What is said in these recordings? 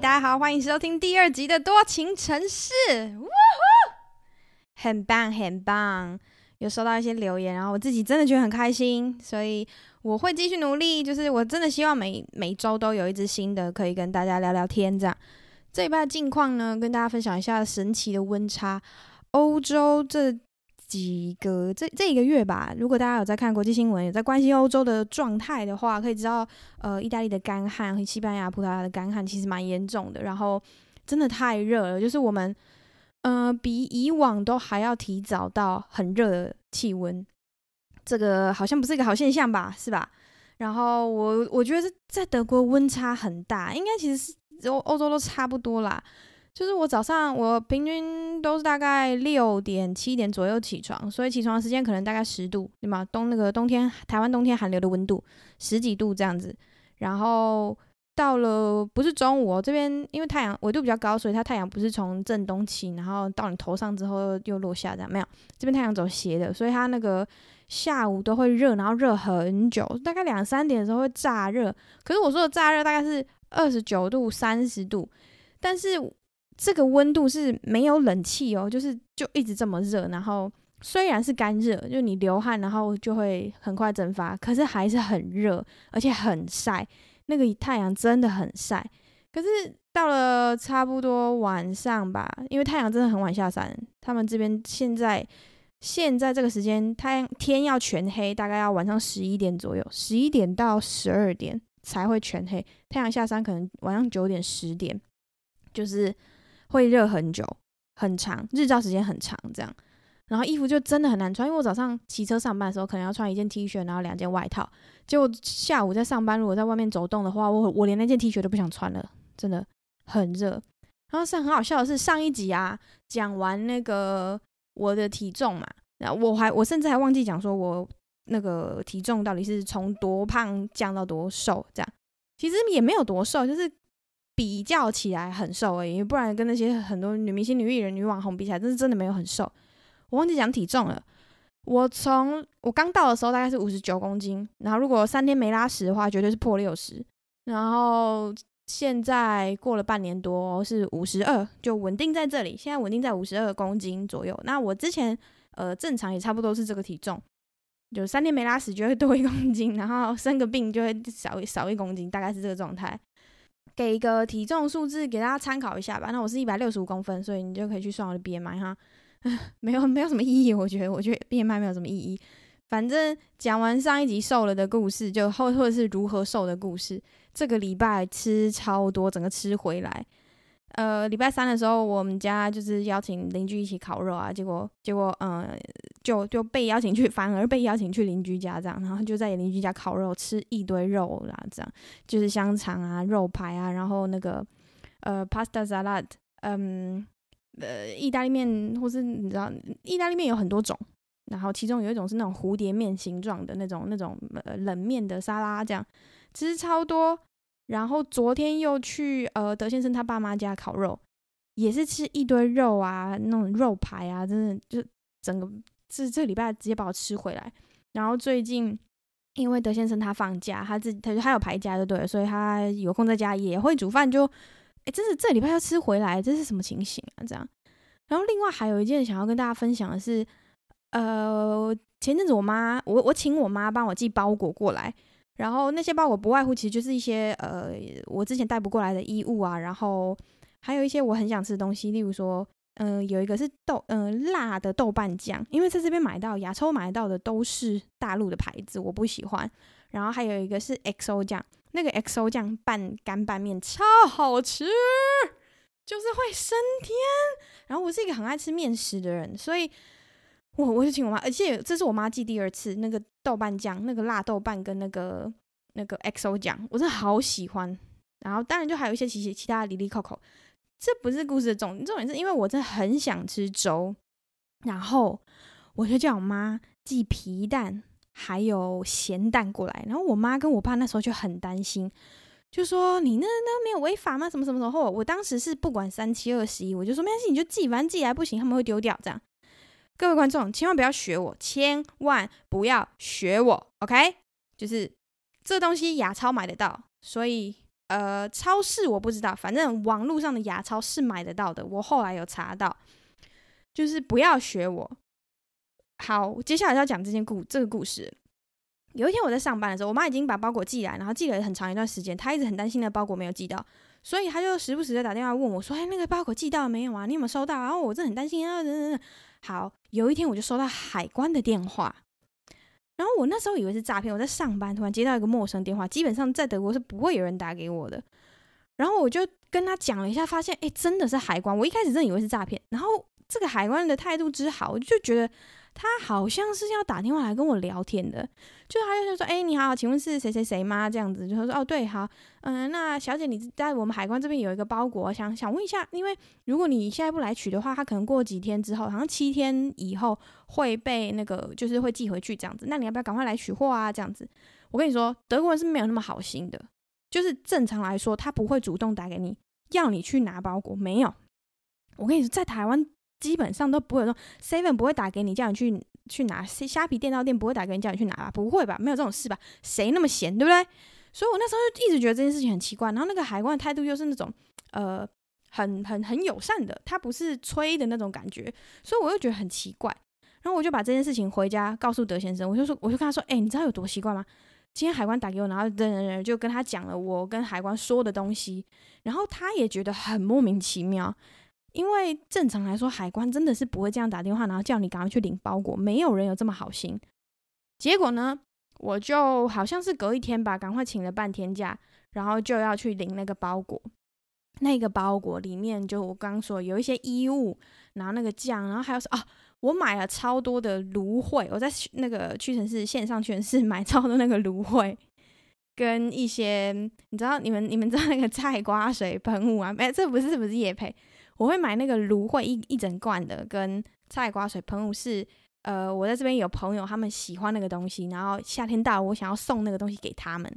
大家好，欢迎收听第二集的多情城市，呜呼，很棒很棒，有收到一些留言，然后我自己真的觉得很开心，所以我会继续努力，就是我真的希望每每周都有一支新的可以跟大家聊聊天，这样。这礼拜的近况呢，跟大家分享一下神奇的温差，欧洲这。几个这这一个月吧，如果大家有在看国际新闻，有在关心欧洲的状态的话，可以知道，呃，意大利的干旱和西班牙、葡萄牙的干旱其实蛮严重的。然后真的太热了，就是我们，呃，比以往都还要提早到很热的气温，这个好像不是一个好现象吧？是吧？然后我我觉得在德国温差很大，应该其实是欧欧洲都差不多啦。就是我早上，我平均都是大概六点七点左右起床，所以起床时间可能大概十度，对吗？冬那个冬天，台湾冬天寒流的温度十几度这样子。然后到了不是中午哦，这边因为太阳纬度比较高，所以它太阳不是从正东起，然后到你头上之后又落下这样，没有，这边太阳走斜的，所以它那个下午都会热，然后热很久，大概两三点的时候会炸热。可是我说的炸热大概是二十九度、三十度，但是。这个温度是没有冷气哦，就是就一直这么热，然后虽然是干热，就你流汗，然后就会很快蒸发，可是还是很热，而且很晒，那个太阳真的很晒。可是到了差不多晚上吧，因为太阳真的很晚下山，他们这边现在现在这个时间，太阳天要全黑，大概要晚上十一点左右，十一点到十二点才会全黑。太阳下山可能晚上九点十点，就是。会热很久，很长，日照时间很长，这样，然后衣服就真的很难穿。因为我早上骑车上班的时候，可能要穿一件 T 恤，然后两件外套。结果下午在上班，如果在外面走动的话，我我连那件 T 恤都不想穿了，真的很热。然后是很好笑的是，上一集啊，讲完那个我的体重嘛，然后我还我甚至还忘记讲说我那个体重到底是从多胖降到多瘦，这样，其实也没有多瘦，就是。比较起来很瘦而已，不然跟那些很多女明星、女艺人、女网红比起来，真是真的没有很瘦。我忘记讲体重了。我从我刚到的时候大概是五十九公斤，然后如果三天没拉屎的话，绝对是破六十。然后现在过了半年多是五十二，就稳定在这里。现在稳定在五十二公斤左右。那我之前呃正常也差不多是这个体重，就三天没拉屎就会多一公斤，然后生个病就会少少一公斤，大概是这个状态。给一个体重数字给大家参考一下吧。那我是一百六十五公分，所以你就可以去算我的 BMI 哈。没有没有什么意义，我觉得我觉得 BMI 没有什么意义。反正讲完上一集瘦了的故事，就后或者是如何瘦的故事。这个礼拜吃超多，整个吃回来。呃，礼拜三的时候，我们家就是邀请邻居一起烤肉啊，结果结果，嗯、就就被邀请去，反而被邀请去邻居家这样，然后就在邻居家烤肉，吃一堆肉啦，这样就是香肠啊、肉排啊，然后那个呃，pasta salad，嗯，呃，意大利面，或是你知道，意大利面有很多种，然后其中有一种是那种蝴蝶面形状的那种那种呃冷面的沙拉，这样吃超多。然后昨天又去呃德先生他爸妈家烤肉，也是吃一堆肉啊，那种肉排啊，真的就整个这这礼拜直接把我吃回来。然后最近因为德先生他放假，他自他就他有排假就对，所以他有空在家也会煮饭就，就哎，真是这礼拜要吃回来，这是什么情形啊？这样。然后另外还有一件想要跟大家分享的是，呃，前阵子我妈我我请我妈帮我寄包裹过来。然后那些包裹不外乎其实就是一些呃我之前带不过来的衣物啊，然后还有一些我很想吃的东西，例如说，嗯、有一个是豆嗯、辣的豆瓣酱，因为在这边买到亚洲买到的都是大陆的牌子，我不喜欢。然后还有一个是 XO 酱，那个 XO 酱拌干拌面超好吃，就是会升天。然后我是一个很爱吃面食的人，所以。我我就请我妈，而且这是我妈寄第二次那个豆瓣酱，那个辣豆瓣跟那个那个 XO 酱，我真的好喜欢。然后当然就还有一些其其他的哩哩扣扣，这不是故事的重，重点是因为我真的很想吃粥，然后我就叫我妈寄皮蛋还有咸蛋过来。然后我妈跟我爸那时候就很担心，就说你那那没有违法吗？什么什么什么？我当时是不管三七二十一，我就说没关系，你就寄，反正寄来不行，他们会丢掉这样。各位观众，千万不要学我，千万不要学我，OK？就是这东西牙超买得到，所以呃，超市我不知道，反正网络上的牙超是买得到的。我后来有查到，就是不要学我。好，接下来要讲这件故这个故事。有一天我在上班的时候，我妈已经把包裹寄来，然后寄了很长一段时间，她一直很担心那包裹没有寄到，所以她就时不时的打电话问我，说：“哎，那个包裹寄到了没有啊？你有没有收到？”然后我真的很担心啊，等等等。好，有一天我就收到海关的电话，然后我那时候以为是诈骗，我在上班，突然接到一个陌生电话，基本上在德国是不会有人打给我的。然后我就跟他讲了一下，发现哎，真的是海关。我一开始真以为是诈骗，然后这个海关的态度之好，我就觉得。他好像是要打电话来跟我聊天的，就他就说：“哎、你好，请问是谁谁谁吗？”这样子，就说：“哦，对，好，嗯、那小姐你在我们海关这边有一个包裹，想想问一下，因为如果你现在不来取的话，他可能过几天之后，好像七天以后会被那个就是会寄回去这样子。那你要不要赶快来取货啊？这样子，我跟你说，德国人是没有那么好心的，就是正常来说，他不会主动打给你要你去拿包裹，没有。我跟你说，在台湾。基本上都不会说，seven 不会打给你叫你去去拿，虾皮电脑店不会打给你叫你去拿吧？不会吧？没有这种事吧？谁那么闲，对不对？所以我那时候就一直觉得这件事情很奇怪。然后那个海关的态度又是那种呃很很很友善的，他不是催的那种感觉，所以我又觉得很奇怪。然后我就把这件事情回家告诉德先生，我就说，我就跟他说，哎、你知道有多奇怪吗？今天海关打给我，然后人人人就跟他讲了我跟海关说的东西，然后他也觉得很莫名其妙。因为正常来说，海关真的是不会这样打电话，然后叫你赶快去领包裹，没有人有这么好心。结果呢，我就好像是隔一天吧，赶快请了半天假，然后就要去领那个包裹。那个包裹里面就我刚刚说有一些衣物，然后那个酱，然后还有什么啊？我买了超多的芦荟，我在那个屈臣氏线上屈臣氏 买超多那个芦荟，跟一些你知道你们你们知道那个菜瓜水喷雾啊？没，这不是不是业配。我会买那个芦荟一一整罐的，跟菜瓜水喷雾是，呃，我在这边有朋友他们喜欢那个东西，然后夏天到了，我想要送那个东西给他们，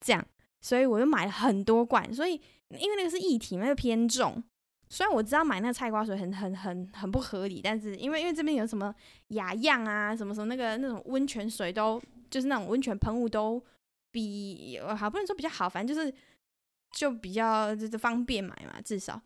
这样，所以我就买了很多罐，所以因为那个是液体嘛，又偏重，虽然我知道买那个菜瓜水很很很很不合理，但是因为因为这边有什么雅漾啊，什么什么那个那种温泉水都就是那种温泉喷雾都比好不能说比较好，反正就是就比较就是方便买嘛，至少。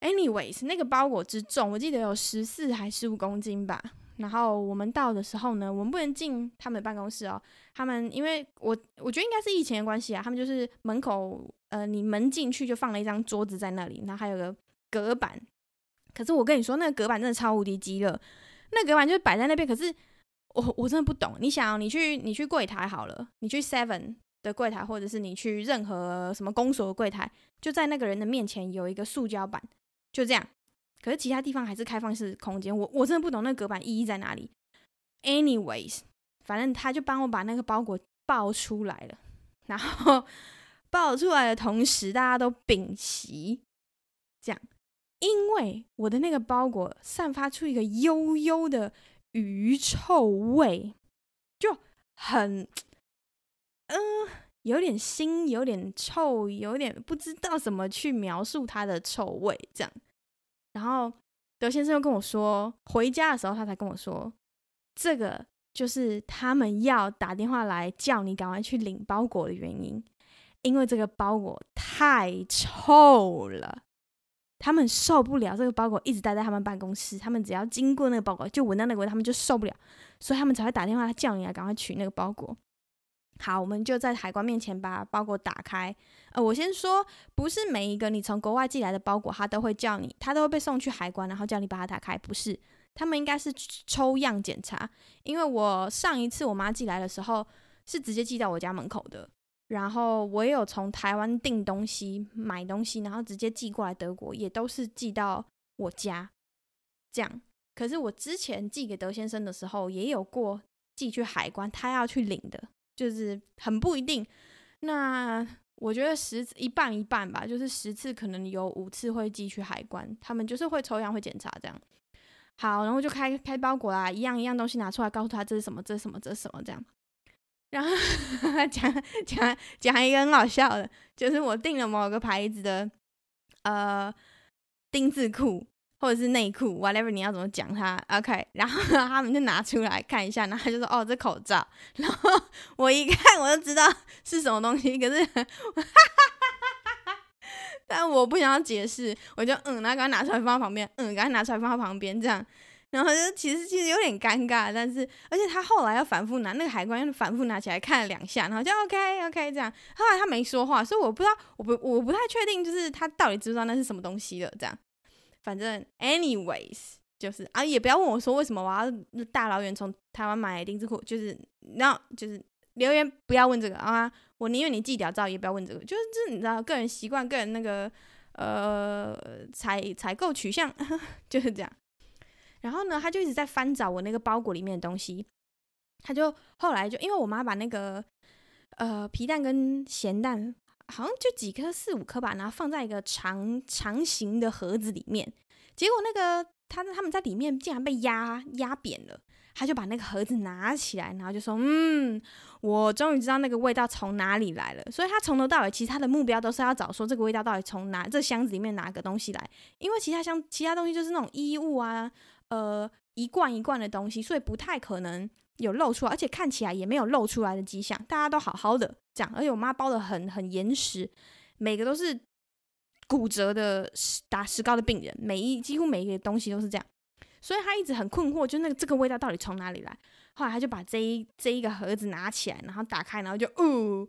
Anyways，那个包裹之重，我记得有十四还十五公斤吧。然后我们到的时候呢，我们不能进他们的办公室哦。他们因为我我觉得应该是疫情的关系啊，他们就是门口呃，你门进去就放了一张桌子在那里，然后还有个隔板。可是我跟你说，那个隔板真的超无敌鸡肋，那隔板就是摆在那边。可是我我真的不懂，你想你去你去柜台好了，你去 Seven 的柜台，或者是你去任何什么公所的柜台，就在那个人的面前有一个塑胶板。就这样，可是其他地方还是开放式空间，我我真的不懂那个隔板意义在哪里。Anyways，反正他就帮我把那个包裹抱出来了，然后 抱出来的同时，大家都屏息，这样，因为我的那个包裹散发出一个幽幽的鱼臭味，就很，嗯、有点腥，有点臭，有点不知道怎么去描述它的臭味，这样。然后德先生又跟我说，回家的时候他才跟我说，这个就是他们要打电话来叫你赶快去领包裹的原因，因为这个包裹太臭了，他们受不了这个包裹一直待在他们办公室，他们只要经过那个包裹就闻到那个味，他们就受不了，所以他们才会打电话叫你来赶快取那个包裹。好，我们就在海关面前把包裹打开。呃，我先说，不是每一个你从国外寄来的包裹，他都会叫你，他都会被送去海关，然后叫你把它打开。不是，他们应该是抽样检查。因为我上一次我妈寄来的时候，是直接寄到我家门口的。然后我也有从台湾订东西、买东西，然后直接寄过来德国，也都是寄到我家。这样，可是我之前寄给德先生的时候，也有过寄去海关，他要去领的。就是很不一定，那我觉得十一半一半吧，就是十次可能有五次会寄去海关，他们就是会抽样会检查这样。好，然后就开开包裹啦，一样一样东西拿出来，告诉他这是什么，这是什么，这是什么这样。然后讲讲讲一个很好笑的，就是我订了某个牌子的呃丁字裤。或者是内裤，whatever，你要怎么讲它？OK，然后他们就拿出来看一下，然后他就说：“哦，这口罩。”然后我一看，我就知道是什么东西。可是，哈哈哈哈但我不想要解释，我就嗯，然后赶快拿出来放在旁边，嗯，赶快拿出来放在旁边，这样，然后就其实其实有点尴尬，但是而且他后来要反复拿那个海关，又反复拿起来看了两下，然后就 OK OK 这样，后来他没说话，所以我不知道，我不我不太确定，就是他到底知不知道那是什么东西了，这样，反正 anyways。就是啊，也不要问我说为什么我要大老远从台湾买丁字裤，就是然后就是留言不要问这个啊，我宁愿你寄屌照也不要问这个，就是这你知道个人习惯，个人那个呃采采购取向 就是这样。然后呢，他就一直在翻找我那个包裹里面的东西，他就后来就因为我妈把那个呃皮蛋跟咸蛋好像就几颗四五颗吧，然后放在一个长长形的盒子里面，结果那个。他他们在里面竟然被压压扁了，他就把那个盒子拿起来，然后就说：“嗯，我终于知道那个味道从哪里来了。”所以他从头到尾，其实他的目标都是要找说这个味道到底从哪这箱子里面拿个东西来，因为其他箱其他东西就是那种衣物啊，呃，一罐一罐的东西，所以不太可能有漏出来，而且看起来也没有漏出来的迹象，大家都好好的这样，而且我妈包的很很严实，每个都是。骨折的打石膏的病人，每一几乎每一个东西都是这样，所以他一直很困惑，就那个这个味道到底从哪里来？后来他就把这一这一个盒子拿起来，然后打开，然后就哦，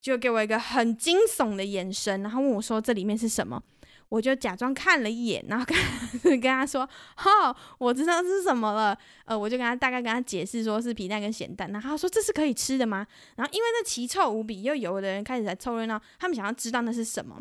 就给我一个很惊悚的眼神，然后问我说这里面是什么？我就假装看了一眼，然后跟 跟他说，哈，我知道是什么了。呃，我就跟他大概跟他解释说是皮蛋跟咸蛋，然后他说这是可以吃的吗？然后因为那奇臭无比，又有的人开始在凑热闹，他们想要知道那是什么。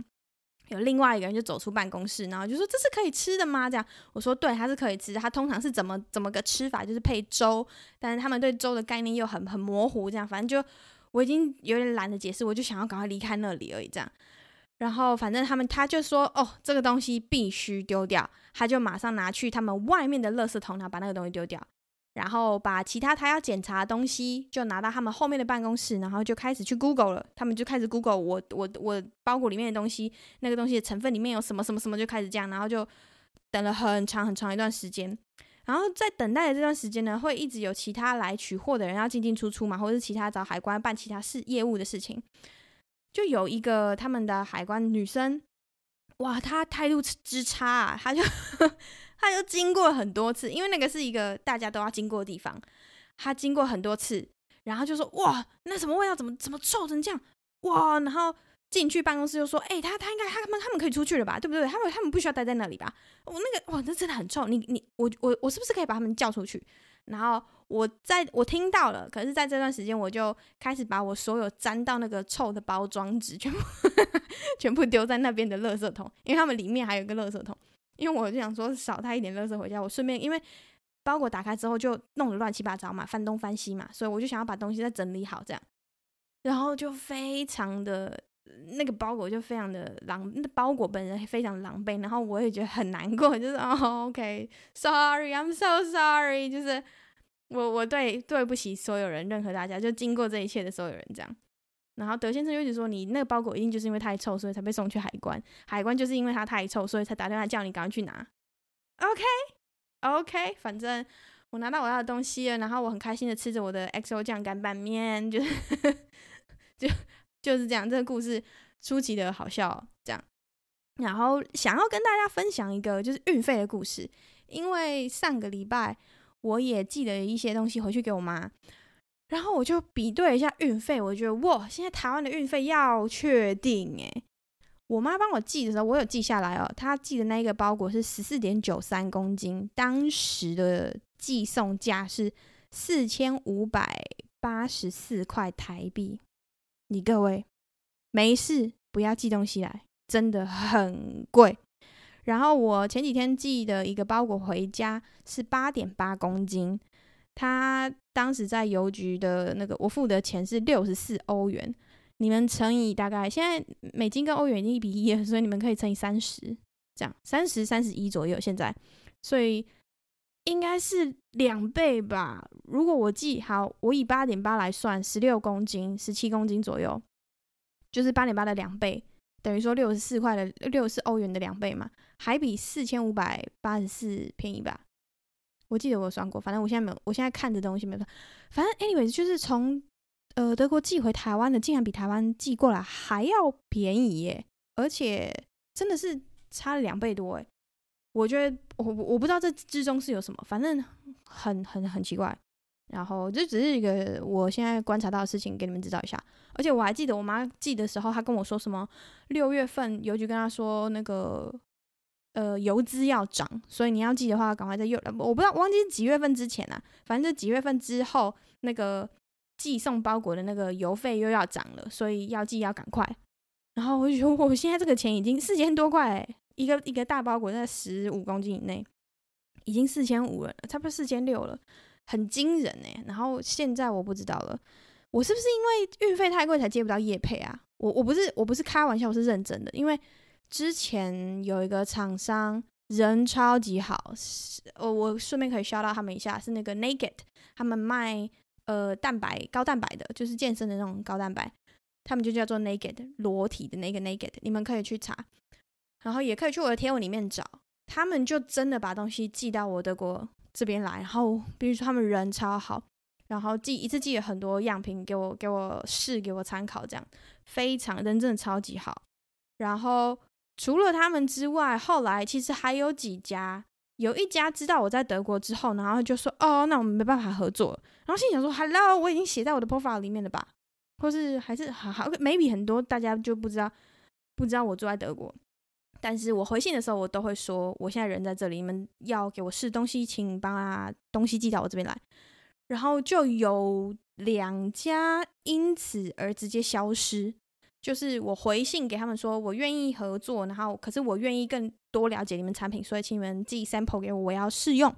有另外一个人就走出办公室，然后就说：“这是可以吃的吗？”这样我说：“对，它是可以吃的。它通常是怎么怎么个吃法？就是配粥，但是他们对粥的概念又很很模糊。这样反正就我已经有点懒得解释，我就想要赶快离开那里而已。这样，然后反正他们他就说：‘哦，这个东西必须丢掉。’他就马上拿去他们外面的垃圾桶，然后把那个东西丢掉。”然后把其他他要检查的东西就拿到他们后面的办公室，然后就开始去 Google 了。他们就开始 Google 我我我包裹里面的东西，那个东西的成分里面有什么什么什么，就开始这样，然后就等了很长很长一段时间。然后在等待的这段时间呢，会一直有其他来取货的人要进进出出嘛，或者是其他找海关办其他事业务的事情。就有一个他们的海关女生，哇，她态度之差啊，她就。她就经过很多次，因为那个是一个大家都要经过的地方。她经过很多次，然后就说：“哇，那什么味道？怎么怎么臭成这样？哇！”然后进去办公室就说：“哎、欸，他他应该他们他们可以出去了吧？对不对？他们他们不需要待在那里吧？我那个哇，那真的很臭。你你我我我是不是可以把他们叫出去？”然后我在我听到了，可是在这段时间我就开始把我所有沾到那个臭的包装纸全部 全部丢在那边的垃圾桶，因为他们里面还有一个垃圾桶。因为我就想说少带一点垃圾回家，我顺便因为包裹打开之后就弄得乱七八糟嘛，翻东翻西嘛，所以我就想要把东西再整理好这样，然后就非常的那个包裹就非常的狼，那包裹本人非常狼狈，然后我也觉得很难过，就是哦，OK，Sorry，I'm so sorry，就是我我对对不起所有人，任何大家，就经过这一切的所有人这样。然后德先生就一直说，你那个包裹一定就是因为太臭，所以才被送去海关。海关就是因为它太臭，所以才打电话叫你赶快去拿。OK OK，反正我拿到我要的东西了，然后我很开心的吃着我的 XO 酱干拌面，就是就就是这样。这个故事出奇的好笑，这样。然后想要跟大家分享一个就是运费的故事，因为上个礼拜我也寄了一些东西回去给我妈。然后我就比对一下运费，我觉得哇，现在台湾的运费要确定诶。我妈帮我寄的时候，我有记下来哦。她寄的那一个包裹是十四点九三公斤，当时的寄送价是四千五百八十四块台币。你各位没事不要寄东西来，真的很贵。然后我前几天寄的一个包裹回家是八点八公斤。他当时在邮局的那个，我付的钱是六十四欧元，你们乘以大概现在美金跟欧元已经一比一了，所以你们可以乘以三十，这样三十三十一左右现在，所以应该是两倍吧。如果我记好，我以八点八来算，十六公斤，十七公斤左右，就是八点八的两倍，等于说六十四块的六十四欧元的两倍嘛，还比四千五百八十四便宜吧。我记得我算过，反正我现在没有，我现在看的东西没有。反正 anyways 就是从呃德国寄回台湾的，竟然比台湾寄过来还要便宜耶！而且真的是差了两倍多诶。我觉得我我不知道这之中是有什么，反正很很很奇怪。然后这只是一个我现在观察到的事情，给你们知道一下。而且我还记得我妈寄的时候，她跟我说什么六月份邮局跟她说那个呃邮资要涨，所以你要寄的话，赶快在邮。我不知道忘记几月份之前啊，反正就几月份之后那个。寄送包裹的那个邮费又要涨了，所以要寄要赶快。然后我就觉得我现在这个钱已经四千多块，一个一个大包裹在十五公斤以内，已经四千五了，差不多四千六了，很惊人哎。然后现在我不知道了，我是不是因为运费太贵才接不到业配啊？我我不是我不是开玩笑，我是认真的。因为之前有一个厂商人超级好，我我顺便可以 shout 到他们一下，是那个 Naked，他们卖。呃，蛋白高蛋白的，就是健身的那种高蛋白，他们就叫做 Naked 裸体的那个 Naked，你们可以去查，然后也可以去我的贴文里面找，他们就真的把东西寄到我德国这边来，然后比如说他们人超好，然后寄一次寄了很多样品给我给我试给我参考，这样非常人真的超级好，然后除了他们之外，后来其实还有几家。有一家知道我在德国之后，然后就说：“哦，那我们没办法合作。”然后心想说：“Hello，我已经写在我的 profile 里面了吧？或是还是好好，maybe 很多大家就不知道，不知道我住在德国。但是我回信的时候，我都会说我现在人在这里，你们要给我试东西，请把东西寄到我这边来。然后就有两家因此而直接消失。”就是我回信给他们说，我愿意合作，然后可是我愿意更多了解你们产品，所以请你们寄 sample 给我，我要试用，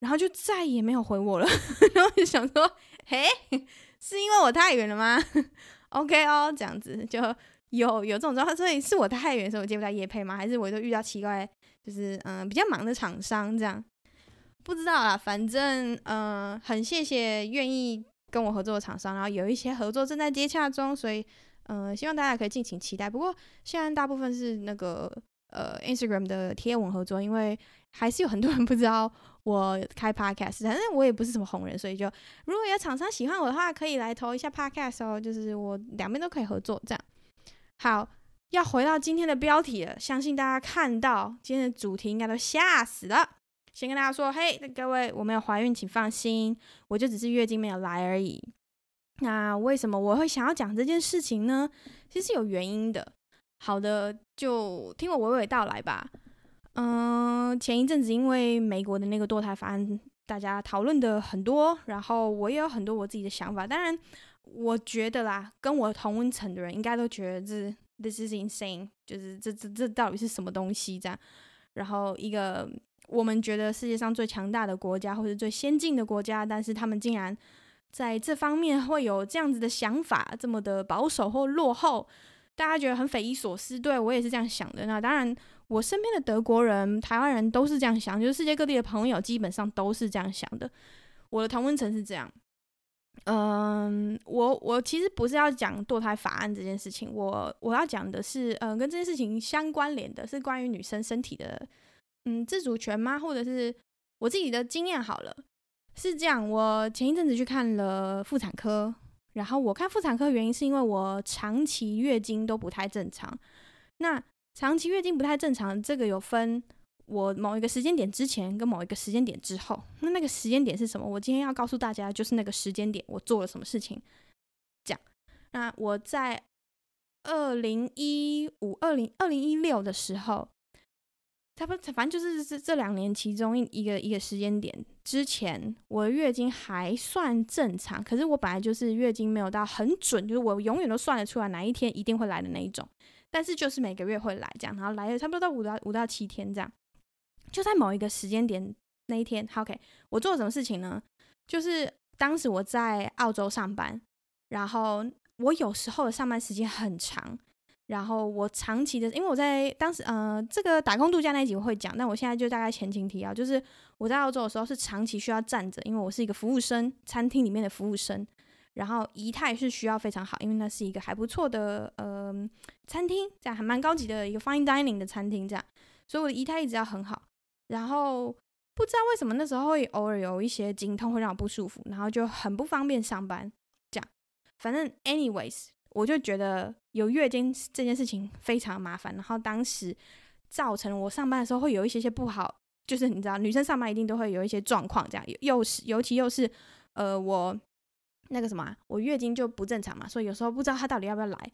然后就再也没有回我了。然后就想说，嘿，是因为我太远了吗？OK 哦，这样子就有有这种状况，所以是我太远，所以我接不到业配吗？还是我都遇到奇怪，就是嗯比较忙的厂商这样？不知道啦，反正嗯很谢谢愿意跟我合作的厂商，然后有一些合作正在接洽中，所以。嗯、希望大家可以敬请期待。不过现在大部分是那个呃 Instagram 的贴文合作，因为还是有很多人不知道我开 Podcast，反正我也不是什么红人，所以就如果有厂商喜欢我的话，可以来投一下 Podcast 哦，就是我两边都可以合作这样。好，要回到今天的标题了，相信大家看到今天的主题应该都吓死了。先跟大家说，嘿，各位，我没有怀孕，请放心，我就只是月经没有来而已。那为什么我会想要讲这件事情呢？其实有原因的。好的，就听我娓娓道来吧。嗯，前一阵子因为美国的那个堕胎法案，大家讨论的很多，然后我也有很多我自己的想法。当然，我觉得啦，跟我同温层的人应该都觉得这 this is insane，就是这这这到底是什么东西这样。然后一个我们觉得世界上最强大的国家或者最先进的国家，但是他们竟然。在这方面会有这样子的想法，这么的保守或落后，大家觉得很匪夷所思。对，我也是这样想的。那当然，我身边的德国人、台湾人都是这样想，就是世界各地的朋友基本上都是这样想的。我的同温层是这样。嗯，我我其实不是要讲堕胎法案这件事情，我我要讲的是，嗯，跟这件事情相关联的是关于女生身体的，嗯，自主权吗？或者是我自己的经验好了。是这样，我前一阵子去看了妇产科，然后我看妇产科原因是因为我长期月经都不太正常。那长期月经不太正常，这个有分我某一个时间点之前跟某一个时间点之后。那那个时间点是什么？我今天要告诉大家，就是那个时间点我做了什么事情。这样，那我在二零一五、二零二零一六的时候。他不，反正就是这这两年其中一一个一个时间点之前，我的月经还算正常。可是我本来就是月经没有到很准，就是我永远都算得出来哪一天一定会来的那一种。但是就是每个月会来这样，然后来了差不多到五到五到七天这样。就在某一个时间点那一天，OK，我做了什么事情呢？就是当时我在澳洲上班，然后我有时候的上班时间很长。然后我长期的，因为我在当时，呃，这个打工度假那一集我会讲，但我现在就大概前情提要，就是我在澳洲的时候是长期需要站着，因为我是一个服务生，餐厅里面的服务生，然后仪态是需要非常好，因为那是一个还不错的呃餐厅，这样还蛮高级的一个 fine dining 的餐厅，这样，所以我的仪态一直要很好。然后不知道为什么那时候会偶尔有一些经痛会让我不舒服，然后就很不方便上班，这样，反正 anyways，我就觉得。有月经这件事情非常麻烦，然后当时造成我上班的时候会有一些些不好，就是你知道，女生上班一定都会有一些状况，这样又是尤其又是呃我那个什么，我月经就不正常嘛，所以有时候不知道她到底要不要来，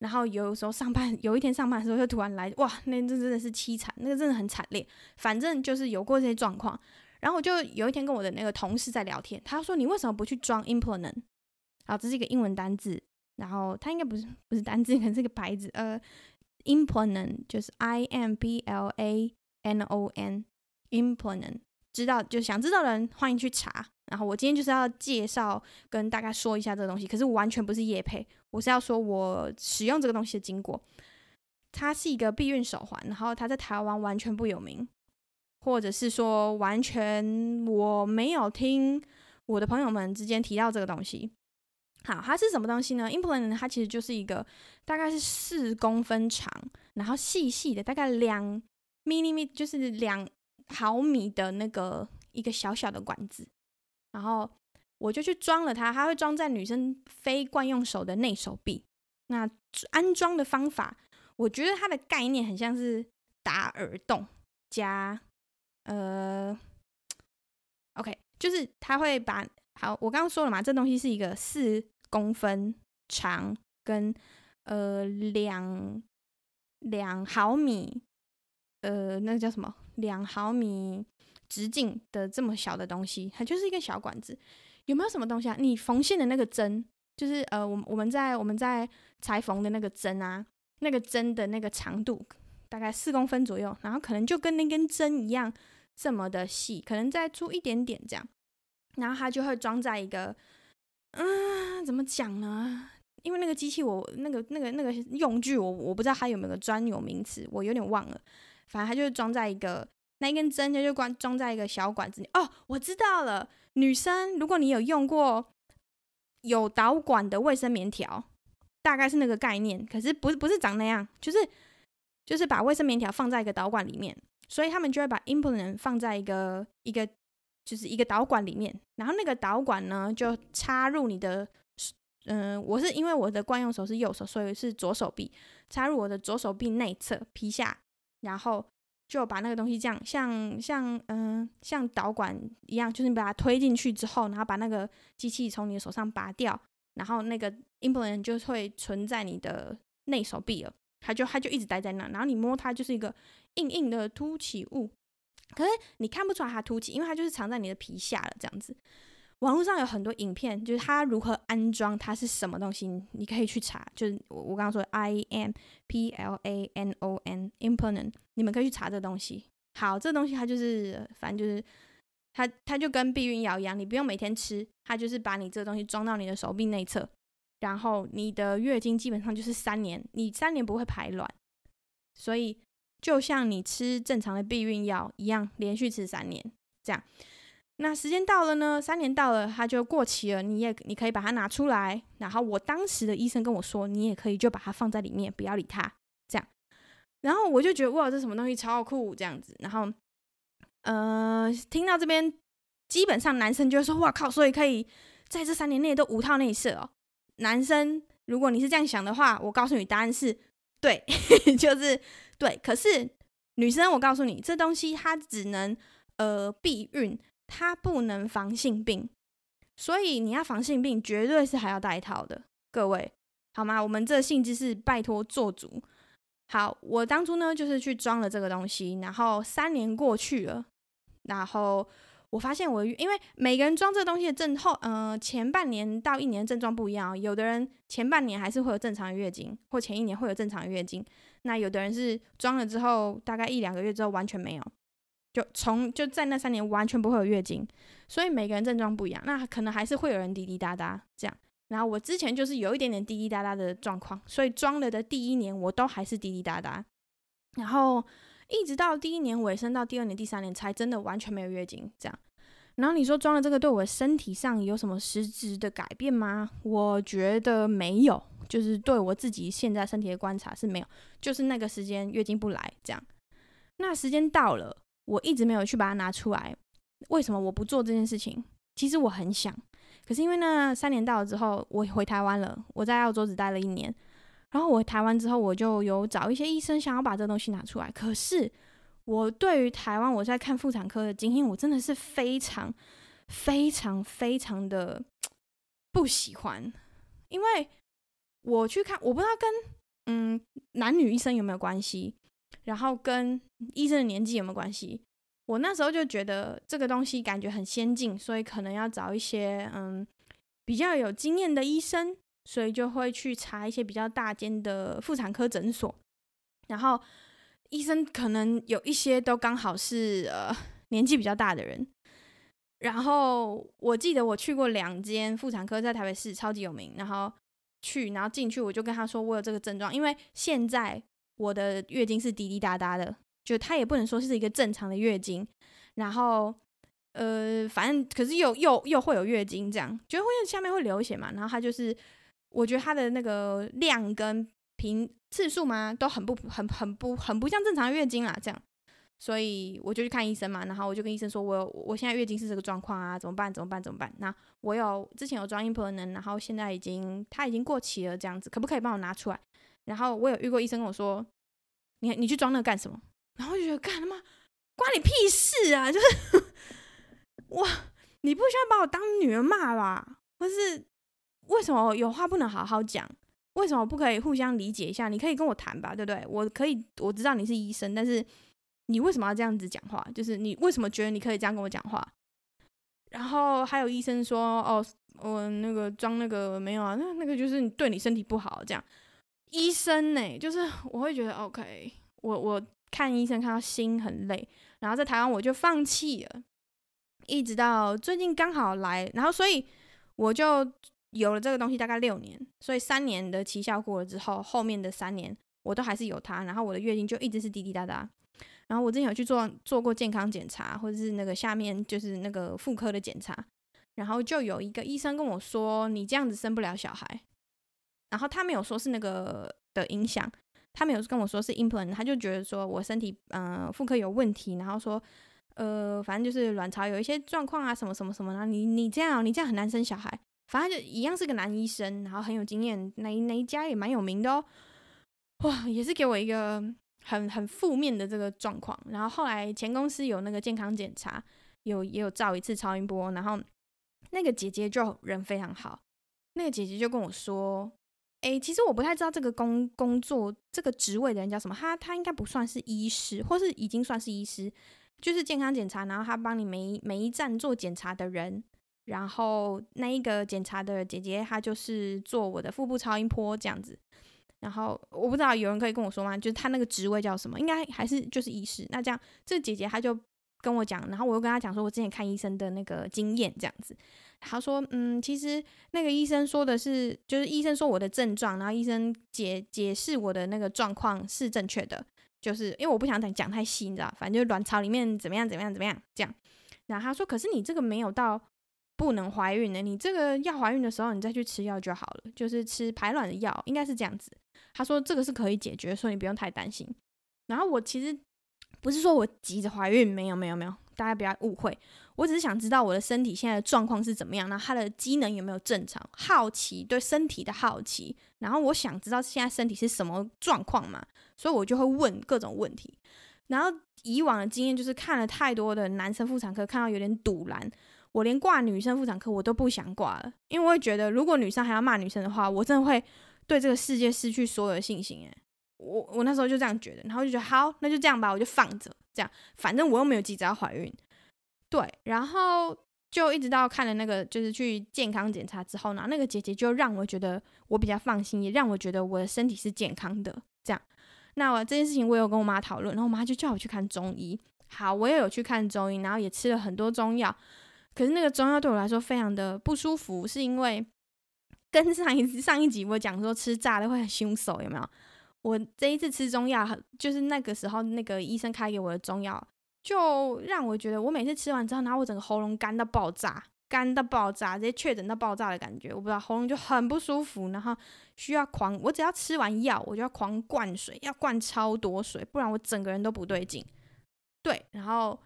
然后有时候上班有一天上班的时候就突然来，哇，那这真的是凄惨，那个真的很惨烈，反正就是有过这些状况，然后我就有一天跟我的那个同事在聊天，他说你为什么不去装 implant？好，这是一个英文单字。然后它应该不是不是单字，可能是个牌子。呃，implant 就是 I M P L A N O N，implant 知道就想知道的人欢迎去查。然后我今天就是要介绍跟大家说一下这个东西，可是完全不是业配，我是要说我使用这个东西的经过。它是一个避孕手环，然后它在台湾完全不有名，或者是说完全我没有听我的朋友们之间提到这个东西。好，它是什么东西呢？Implant 它其实就是一个大概是四公分长，然后细细的，大概两 m i l i m e t 就是两毫米的那个一个小小的管子。然后我就去装了它，它会装在女生非惯用手的内手臂。那安装的方法，我觉得它的概念很像是打耳洞加呃，OK，就是它会把好，我刚刚说了嘛，这东西是一个四。公分长跟呃两两毫米呃那个叫什么两毫米直径的这么小的东西，它就是一个小管子。有没有什么东西啊？你缝线的那个针，就是呃我我们在我们在裁缝的那个针啊，那个针的那个长度大概四公分左右，然后可能就跟那根针一样这么的细，可能再粗一点点这样，然后它就会装在一个。啊，怎么讲呢？因为那个机器我，那个那个那个用具我，我不知道它有没有个专有名词，我有点忘了。反正它就是装在一个那一根针，就就关装在一个小管子里。哦，我知道了。女生，如果你有用过有导管的卫生棉条，大概是那个概念。可是不是不是长那样，就是就是把卫生棉条放在一个导管里面，所以他们就会把 implant 放在一个一个。就是一个导管里面，然后那个导管呢，就插入你的，嗯、我是因为我的惯用手是右手，所以是左手臂，插入我的左手臂内侧皮下，然后就把那个东西这样，像像嗯、像导管一样，就是你把它推进去之后，然后把那个机器从你的手上拔掉，然后那个 implant 就会存在你的内手臂了，它就它就一直待在那，然后你摸它就是一个硬硬的凸起物。可是你看不出来它凸起，因为它就是藏在你的皮下了，这样子。网络上有很多影片，就是它如何安装，它是什么东西，你可以去查。就是我我刚刚说的 I M P L A N O N implant，你们可以去查这东西。好，这东西它就是，反正就是它它就跟避孕药一样，你不用每天吃，它就是把你这东西装到你的手臂内侧，然后你的月经基本上就是三年，你三年不会排卵，所以。就像你吃正常的避孕药一样，连续吃三年，这样。那时间到了呢？三年到了，它就过期了。你也你可以把它拿出来。然后我当时的医生跟我说，你也可以就把它放在里面，不要理它，这样。然后我就觉得哇，这什么东西超酷，这样子。然后，呃，听到这边，基本上男生就说，哇靠，所以可以在这三年内都无套内射哦。男生，如果你是这样想的话，我告诉你答案是对，就是。对，可是女生，我告诉你，这东西它只能呃避孕，它不能防性病，所以你要防性病，绝对是还要戴套的，各位，好吗？我们这性知识拜托做足。好，我当初呢就是去装了这个东西，然后三年过去了，然后。我发现我因为每个人装这个东西的症候，呃，前半年到一年症状不一样。有的人前半年还是会有正常的月经，或前一年会有正常的月经。那有的人是装了之后，大概一两个月之后完全没有，就从就在那三年完全不会有月经。所以每个人症状不一样，那可能还是会有人滴滴答答这样。然后我之前就是有一点点滴滴答答的状况，所以装了的第一年我都还是滴滴答答，然后一直到第一年尾声到第二年、第三年才真的完全没有月经这样。然后你说装了这个对我身体上有什么实质的改变吗？我觉得没有，就是对我自己现在身体的观察是没有，就是那个时间月经不来这样。那时间到了，我一直没有去把它拿出来。为什么我不做这件事情？其实我很想，可是因为那三年到了之后，我回台湾了，我在澳洲只待了一年，然后我台湾之后，我就有找一些医生想要把这东西拿出来。可是我对于台湾我在看妇产科的经验，我真的是非常、非常、非常的不喜欢，因为我去看，我不知道跟嗯男女医生有没有关系，然后跟医生的年纪有没有关系。我那时候就觉得这个东西感觉很先进，所以可能要找一些嗯比较有经验的医生。所以就会去查一些比较大间的妇产科诊所，然后医生可能有一些都刚好是呃年纪比较大的人。然后我记得我去过两间妇产科，在台北市超级有名。然后去，然后进去，我就跟他说我有这个症状，因为现在我的月经是滴滴答答的，就他也不能说是一个正常的月经。然后呃，反正可是又又又会有月经这样，就会下面会流血嘛。然后他就是。我觉得他的那个量跟频次数嘛，都很不很很不很不像正常月经啦，这样，所以我就去看医生嘛，然后我就跟医生说，我有我现在月经是这个状况啊，怎么办？怎么办？怎么办？那我有之前有装 implant，然后现在已经它已经过期了，这样子，可不可以帮我拿出来？然后我有遇过医生跟我说，你你去装那个干什么？然后我就觉得干他妈关你屁事啊！就是哇，你不需要把我当女儿骂吧？或是？为什么有话不能好好讲？为什么不可以互相理解一下？你可以跟我谈吧，对不对？我可以，我知道你是医生，但是你为什么要这样子讲话？就是你为什么觉得你可以这样跟我讲话？然后还有医生说：“哦，我那个装那个没有啊，那那个就是你对你身体不好这样。”医生呢、就是我会觉得 OK，我我看医生看到心很累，然后在台湾我就放弃了，一直到最近刚好来，然后所以我就。有了这个东西大概六年，所以三年的期效过了之后，后面的三年我都还是有它，然后我的月经就一直是滴滴答答。然后我之前有去做做过健康检查，或者是那个下面就是那个妇科的检查，然后就有一个医生跟我说：“你这样子生不了小孩。”然后他没有说是那个的影响，他没有跟我说是 implant，他就觉得说我身体嗯妇科有问题，然后说呃反正就是卵巢有一些状况啊什么什么什么，然后你你这样你这样很难生小孩。反正就一样是个男医生，然后很有经验，哪哪一家也蛮有名的哦。哇，也是给我一个很很负面的这个状况。然后后来前公司有那个健康检查，有也有照一次超音波，然后那个姐姐就人非常好，那个姐姐就跟我说：“诶，其实我不太知道这个工工作这个职位的人叫什么，他他应该不算是医师，或是已经算是医师，就是健康检查，然后他帮你每一每一站做检查的人。”然后那一个检查的姐姐，她就是做我的腹部超音波这样子。然后我不知道有人可以跟我说吗？就是她那个职位叫什么？应该还是就是医师。那这样，这姐姐她就跟我讲，然后我又跟她讲说，我之前看医生的那个经验这样子。她说，嗯，其实那个医生说的是，就是医生说我的症状，然后医生解解释我的那个状况是正确的。就是因为我不想讲讲太细，你知道，反正就卵巢里面怎么样怎么样怎么样这样。然后她说，可是你这个没有到。不能怀孕的，你这个要怀孕的时候，你再去吃药就好了，就是吃排卵的药，应该是这样子。他说这个是可以解决，所以你不用太担心。然后我其实不是说我急着怀孕，没有没有没有，大家不要误会，我只是想知道我的身体现在的状况是怎么样，那它的机能有没有正常，好奇，对身体的好奇。然后我想知道现在身体是什么状况嘛，所以我就会问各种问题。然后以往的经验就是看了太多的男生妇产科，看到有点堵拦。我连挂女生妇产科我都不想挂了，因为我会觉得，如果女生还要骂女生的话，我真的会对这个世界失去所有的信心。哎，我我那时候就这样觉得，然后就觉得好，那就这样吧，我就放着，这样反正我又没有急着要怀孕。对，然后就一直到看了那个，就是去健康检查之后呢，那个姐姐就让我觉得我比较放心，也让我觉得我的身体是健康的。这样，那我这件事情我有跟我妈讨论，然后我妈就叫我去看中医。好，我也有去看中医，然后也吃了很多中药。可是那个中药对我来说非常的不舒服，是因为跟上一上一集我讲说吃炸的会很凶手，有没有？我这一次吃中药，就是那个时候那个医生开给我的中药，就让我觉得我每次吃完之后，然后我整个喉咙干到爆炸，干到爆炸，直接确诊到爆炸的感觉，我不知道喉咙就很不舒服，然后需要狂，我只要吃完药，我就要狂灌水，要灌超多水，不然我整个人都不对劲。对，然后。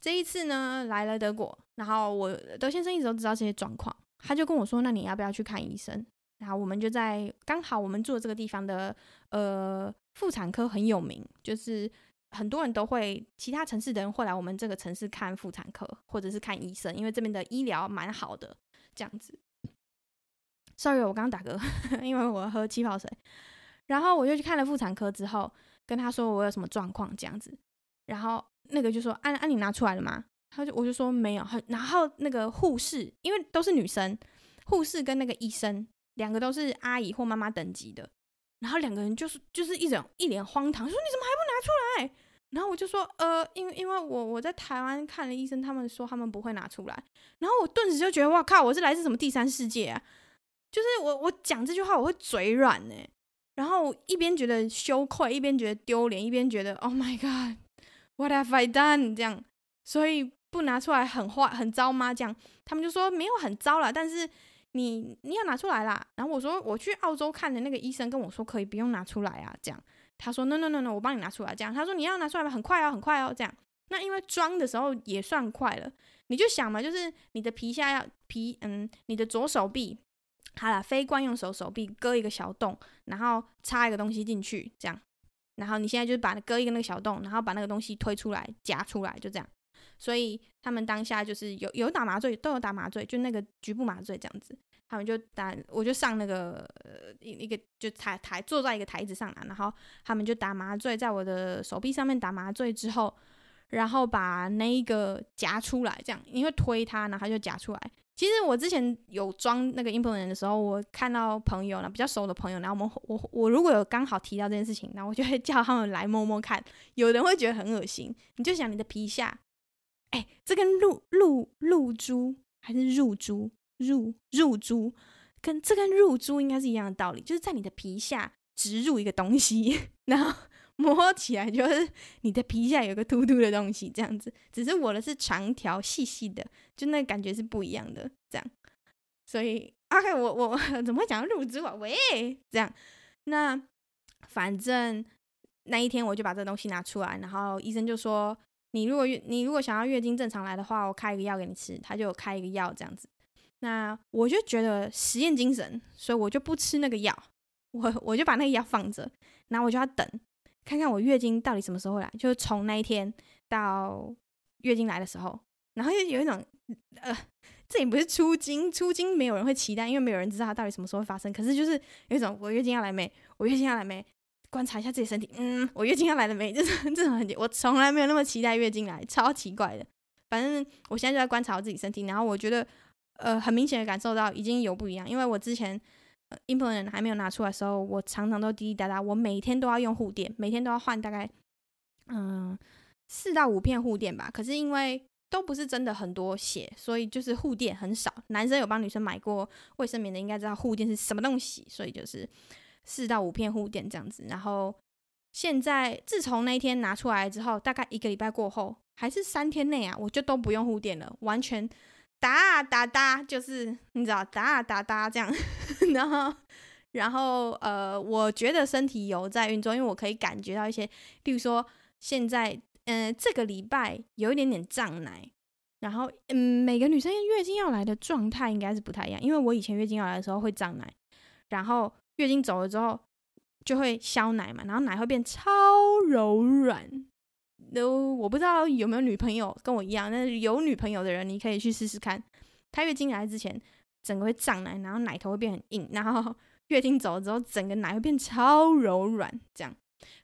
这一次呢，来了德国，然后我德先生一直都知道这些状况，他就跟我说：“那你要不要去看医生？”然后我们就在刚好我们住的这个地方的呃妇产科很有名，就是很多人都会，其他城市的人会来我们这个城市看妇产科或者是看医生，因为这边的医疗蛮好的这样子。Sorry，我刚刚打嗝，因为我喝气泡水。然后我就去看了妇产科之后，跟他说我有什么状况这样子，然后那个就说：“啊啊，你拿出来了吗？”他就我就说没有。然后那个护士，因为都是女生，护士跟那个医生两个都是阿姨或妈妈等级的，然后两个人就是就是一种一脸荒唐，说：“你怎么还不拿出来？”然后我就说：“呃，因为因为我我在台湾看了医生，他们说他们不会拿出来。”然后我顿时就觉得哇靠，我是来自什么第三世界啊？就是我我讲这句话我会嘴软呢。然后一边觉得羞愧，一边觉得丢脸，一边觉得 Oh my God，What have I done？这样，所以不拿出来很坏很糟吗？这样，他们就说没有很糟啦，但是你你要拿出来啦。然后我说我去澳洲看的那个医生跟我说可以不用拿出来啊，这样。他说 No No No No，我帮你拿出来。这样，他说你要拿出来吗？很快哦，很快哦，这样。那因为装的时候也算快了，你就想嘛，就是你的皮下要皮，嗯，你的左手臂。好了，非惯用手手臂割一个小洞，然后插一个东西进去，这样。然后你现在就是把割一个那个小洞，然后把那个东西推出来夹出来，就这样。所以他们当下就是有有打麻醉，都有打麻醉，就那个局部麻醉这样子。他们就打，我就上那个一一个就台台坐在一个台子上，然后他们就打麻醉，在我的手臂上面打麻醉之后，然后把那一个夹出来，这样，因为推它，然后它就夹出来。其实我之前有装那个 implant 的时候，我看到朋友呢，比较熟的朋友，然后我们我我如果有刚好提到这件事情，然后我就会 叫他们来摸摸看。有人会觉得很恶心，你就想你的皮下，哎，这跟露露露珠还是入珠入入珠，跟这跟入珠应该是一样的道理，就是在你的皮下植入一个东西，然后。摸起来就是你的皮下有个凸凸的东西，这样子。只是我的是长条细细的，就那感觉是不一样的，这样。所以，OK，我我 怎么会讲入珠啊？喂，这样。那反正那一天我就把这东西拿出来，然后医生就说：“你如果月你如果想要月经正常来的话，我开一个药给你吃。”他就开一个药这样子。那我就觉得实验精神，所以我就不吃那个药，我我就把那个药放着，然后我就要等。看看我月经到底什么时候来，就是从那一天到月经来的时候，然后又有一种呃，这也不是初经，初经没有人会期待，因为没有人知道它到底什么时候会发生。可是就是有一种我月经要来没，我月经要来没，观察一下自己身体，嗯，我月经要来了没，就 是这种感觉。我从来没有那么期待月经来，超奇怪的。反正我现在就在观察我自己身体，然后我觉得呃很明显的感受到已经有不一样，因为我之前。implant 还没有拿出来的时候，我常常都滴滴答答，我每天都要用护垫，每天都要换大概嗯四到五片护垫吧。可是因为都不是真的很多血，所以就是护垫很少。男生有帮女生买过卫生棉的，应该知道护垫是什么东西，所以就是四到五片护垫这样子。然后现在自从那一天拿出来之后，大概一个礼拜过后，还是三天内啊，我就都不用护垫了，完全。哒哒哒，就是你知道哒哒哒这样，然后然后呃，我觉得身体有在运作，因为我可以感觉到一些，比如说现在嗯、呃、这个礼拜有一点点胀奶，然后嗯每个女生月经要来的状态应该是不太一样，因为我以前月经要来的时候会胀奶，然后月经走了之后就会消奶嘛，然后奶会变超柔软。都我不知道有没有女朋友跟我一样，但是有女朋友的人，你可以去试试看。她月经来之前，整个会胀奶，然后奶头会变很硬，然后 月经走了之后，整个奶会变超柔软。这样，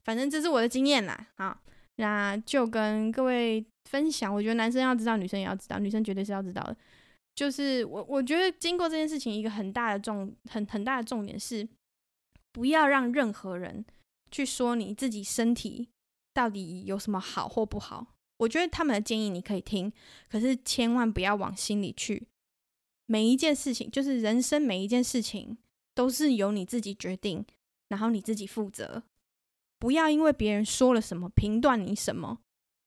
反正这是我的经验啦。好，那就跟各位分享。我觉得男生要知道，女生也要知道，女生绝对是要知道的。就是我我觉得经过这件事情，一个很大的重很很大的重点是，不要让任何人去说你自己身体。到底有什么好或不好？我觉得他们的建议你可以听，可是千万不要往心里去。每一件事情，就是人生每一件事情，都是由你自己决定，然后你自己负责。不要因为别人说了什么，评断你什么，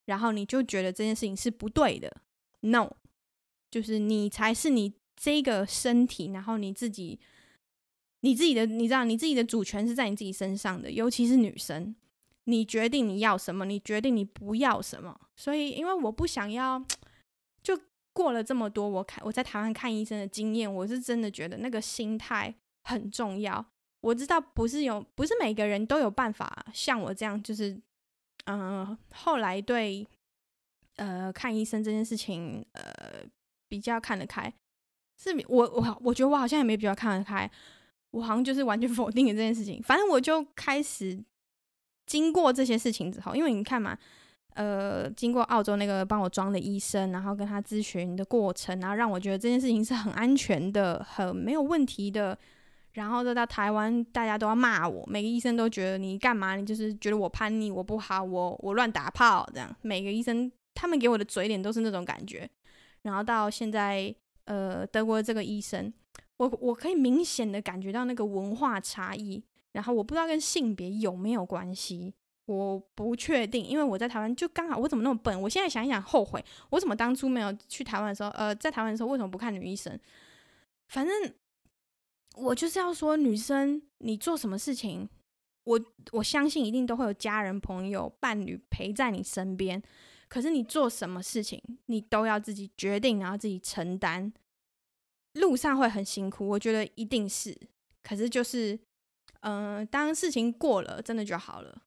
然后你就觉得这件事情是不对的。No，就是你才是你这个身体，然后你自己，你自己的，你知道，你自己的主权是在你自己身上的，尤其是女生。你决定你要什么，你决定你不要什么。所以，因为我不想要，就过了这么多，我看我在台湾看医生的经验，我是真的觉得那个心态很重要。我知道不是有，不是每个人都有办法像我这样，就是嗯、后来对呃看医生这件事情呃比较看得开。是我我我觉得我好像也没比较看得开，我好像就是完全 否定了这件事情。反正我就开始经过这些事情之后，因为你看嘛。呃，经过澳洲那个帮我装的医生，然后跟他咨询的过程，然后让我觉得这件事情是很安全的，很没有问题的。然后再到台湾，大家都要骂我，每个医生都觉得你干嘛？你就是觉得我叛逆，我不好，我我乱打炮这样。每个医生他们给我的嘴脸都是那种感觉。然后到现在，呃，德国这个医生，我我可以明显的感觉到那个文化差异。然后我不知道跟性别有没有关系。我不确定，因为我在台湾就刚好，我怎么那么笨？我现在想一想后悔，我怎么当初没有去台湾的时候，呃，在台湾的时候为什么不看女医生？反正我就是要说，女生你做什么事情，我我相信一定都会有家人、朋友、伴侣陪在你身边。可是你做什么事情，你都要自己决定，然后自己承担。路上会很辛苦，我觉得一定是。可是就是，嗯、当事情过了，真的就好了。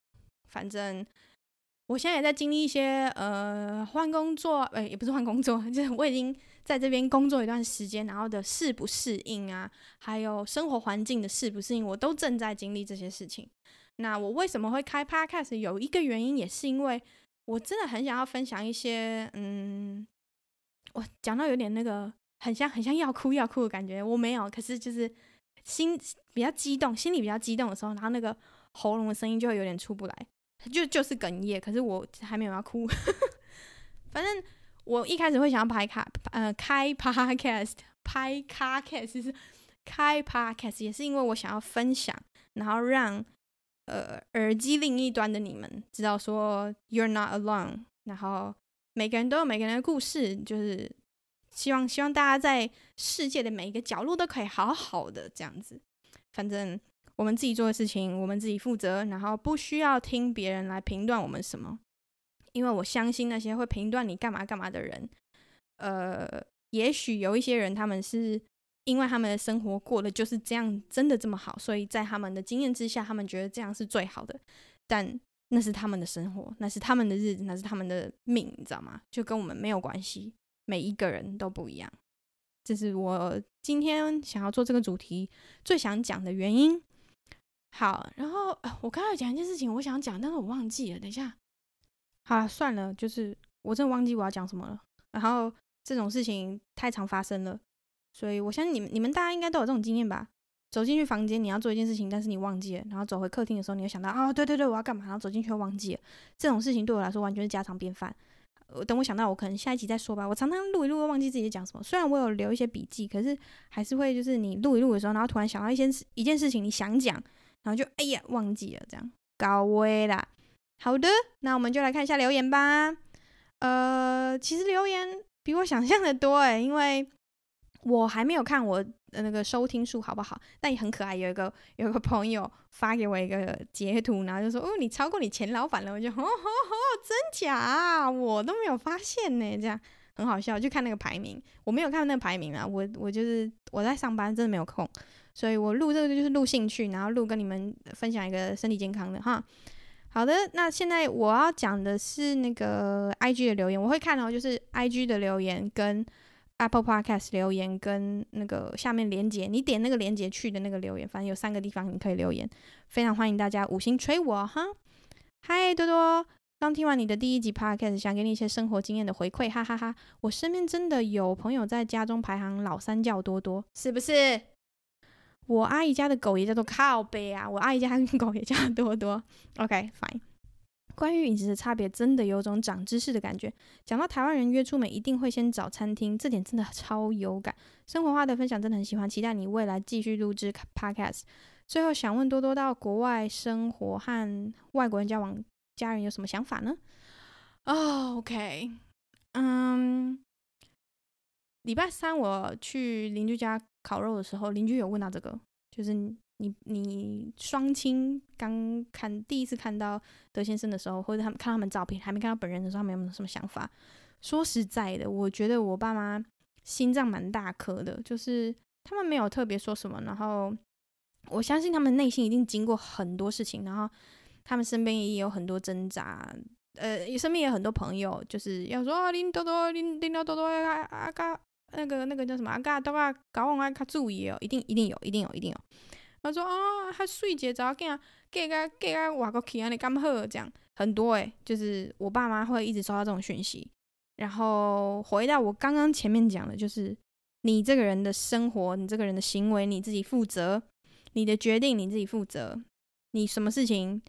反正我现在也在经历一些呃换工作，呃、也不是换工作，就是我已经在这边工作一段时间，然后的适不适应啊，还有生活环境的适不适应，我都正在经历这些事情。那我为什么会开 Podcast？有一个原因也是因为我真的很想要分享一些，嗯，我讲到有点那个很像很像要哭要哭的感觉，我没有，可是就是心比较激动，心里比较激动的时候，然后那个喉咙的声音就会有点出不来。就就是哽咽，可是我还没有要哭。反正我一开始会想要拍卡，呃，开 podcast，拍卡 cast，是开 podcast，也是因为我想要分享，然后让呃耳机另一端的你们知道说 you're not alone，然后每个人都有每个人的故事，就是希望希望大家在世界的每一个角落都可以好好的这样子。反正。我们自己做的事情，我们自己负责，然后不需要听别人来评断我们什么，因为我相信那些会评断你干嘛干嘛的人，呃，也许有一些人他们是因为他们的生活过得就是这样，真的这么好，所以在他们的经验之下，他们觉得这样是最好的，但那是他们的生活，那是他们的日子，那是他们的命，你知道吗？就跟我们没有关系，每一个人都不一样，这是我今天想要做这个主题最想讲的原因。好，然后我刚才讲一件事情，我想讲，但是我忘记了。等一下，好，算了，就是我真的忘记我要讲什么了。然后这种事情太常发生了，所以我相信你们，你们大家应该都有这种经验吧？走进去房间，你要做一件事情，但是你忘记了，然后走回客厅的时候，你又想到，哦，对对对，我要干嘛？然后走进去又忘记了。这种事情对我来说完全是家常便饭。我等我想到，我可能下一集再说吧。我常常录一录，忘记自己讲什么。虽然我有留一些笔记，可是还是会就是你录一录的时候，然后突然想到一些一件事情，你想讲。然后就哎呀，忘记了这样，搞歪啦。好的，那我们就来看一下留言吧。呃，其实留言比我想象的多诶，因为我还没有看我的那个收听数好不好？但也很可爱，有一个 有一个朋友发给我一个截图，然后就说：“哦，你超过你前老板了。”我就：“ 哦吼吼，真假？我都没有发现呢。”这样很好笑，就看那个排名，我没有看那个排名啊，我我就是我在上班，真的没有空。所以我录这个就是录兴趣，然后录跟你们分享一个身体健康的哈。好的，那现在我要讲的是那个 IG 的留言，我会看到就是 IG 的留言跟 Apple Podcast 留言跟那个下面连接，你点那个连接去的那个留言，反正有三个地方你可以留言，非常欢迎大家五星吹我哈。嗨，多多，刚听完你的第一集 Podcast，想给你一些生活经验的回馈，哈哈哈。我身边真的有朋友在家中排行老三叫多多，是不是？我阿姨家的狗也叫做靠北啊，我阿姨家的狗也叫多多。OK，fine。关于饮食的差别，真的有种长知识的感觉。讲到台湾人约出门一定会先找餐厅，这点真的超有感。生活化的分享真的很喜欢，期待你未来继续录制 Podcast。最后想问多多，到国外生活和外国人交往，家人有什么想法呢？哦、oh，OK，嗯，礼拜三我去邻居家。烤肉的时候，邻居有问到这个，就是你你双亲刚看第一次看到德先生的时候，或者他们看他们照片还没看到本人的时候，他们有没有什么想法？说实在的，我觉得我爸妈心脏蛮大颗的，就是他们没有特别说什么，然后我相信他们内心一定经过很多事情，然后他们身边也有很多挣扎，呃，身边也有很多朋友，就是要说啊，林多多，林林多多啊啊嘎，那个那个叫什么阿嘎多啊，搞我爱卡注意哦，一定一定有，一定有，一定有。他说啊，还睡节早点，给个给个外国去啊，你干好这样很多诶、就是我爸妈会一直收到这种讯息。然后回到我刚刚前面讲的，就是你这个人的生活，你这个人的行为，你自己负责，你的决定你自己负责。你什么事情，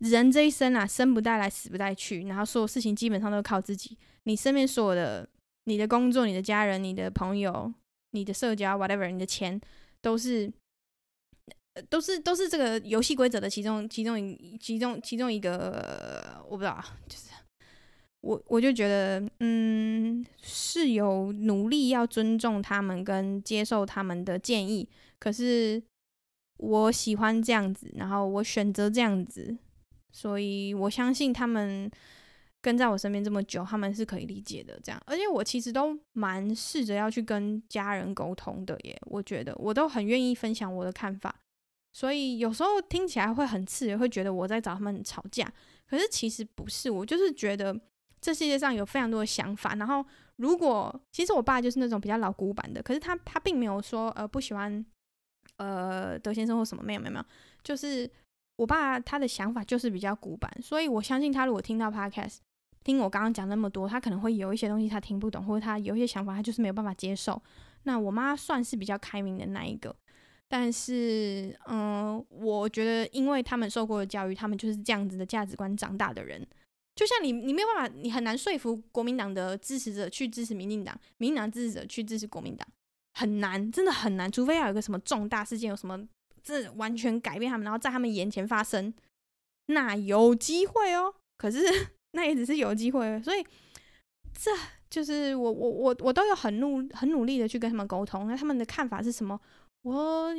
人这一生啊，生不带来，死不带去，然后所有事情基本上都靠自己。你身边所有的，你的工作、你的家人、你的朋友、你的社交，whatever，你的钱，都是，都是都是这个游戏规则的其中其中一其中其中一个，我不知道，就是。我我就觉得，嗯，是有努力要尊重他们跟接受他们的建议，可是我喜欢这样子，然后我选择这样子，所以我相信他们跟在我身边这么久，他们是可以理解的。这样，而且我其实都蛮试着要去跟家人沟通的耶，我觉得我都很愿意分享我的看法，所以有时候听起来会很刺耳，会觉得我在找他们吵架，可是其实不是，我就是觉得。这世界上有非常多的想法，然后如果其实我爸就是那种比较老古板的，可是他他并没有说呃不喜欢呃德先生或什么，没有没有没有，就是我爸他的想法就是比较古板，所以我相信他如果听到 podcast，听我刚刚讲那么多，他可能会有一些东西他听不懂，或者他有一些想法他就是没有办法接受。那我妈算是比较开明的那一个，但是嗯、我觉得因为他们受过的教育，他们就是这样子的价值观长大的人。就像你，你没有办法，你很难说服国民党的支持者去支持民进党，民进党支持者去支持国民党，很难，真的很难。除非要有个什么重大事件，有什么这完全改变他们，然后在他们眼前发生，那有机会哦。可是那也只是有机会，所以这就是我我我我都有很努很努力的去跟他们沟通，那他们的看法是什么？我。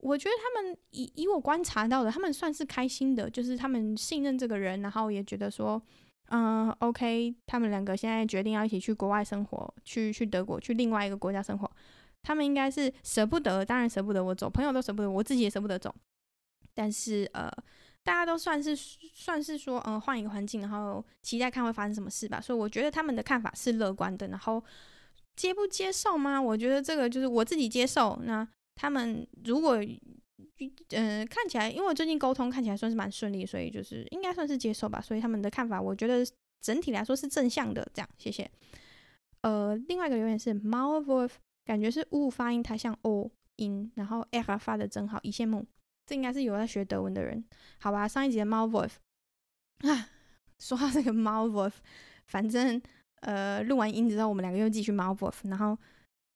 我觉得他们以以我观察到的，他们算是开心的，就是他们信任这个人，然后也觉得说，嗯，OK，他们两个现在决定要一起去国外生活，去去德国，去另外一个国家生活，他们应该是舍不得，当然舍不得我走，朋友都舍不得，我自己也舍不得走，但是呃，大家都算是算是说，嗯，换一个环境，然后期待看会发生什么事吧，所以我觉得他们的看法是乐观的，然后接不接受吗？我觉得这个就是我自己接受，那。他们如果，嗯、看起来，因为我最近沟通看起来算是蛮顺利，所以就是应该算是接受吧。所以他们的看法，我觉得整体来说是正向的。这样，谢谢。呃，另外一个留言是 Malvolf，感觉是呜发音太像 O 音，然后 R 发的真好，一羡慕。这应该是有在学德文的人，好吧？上一集的 Malvolf 啊，说到这个 Malvolf，反正呃，录完音之后，我们两个又继续 Malvolf，然后。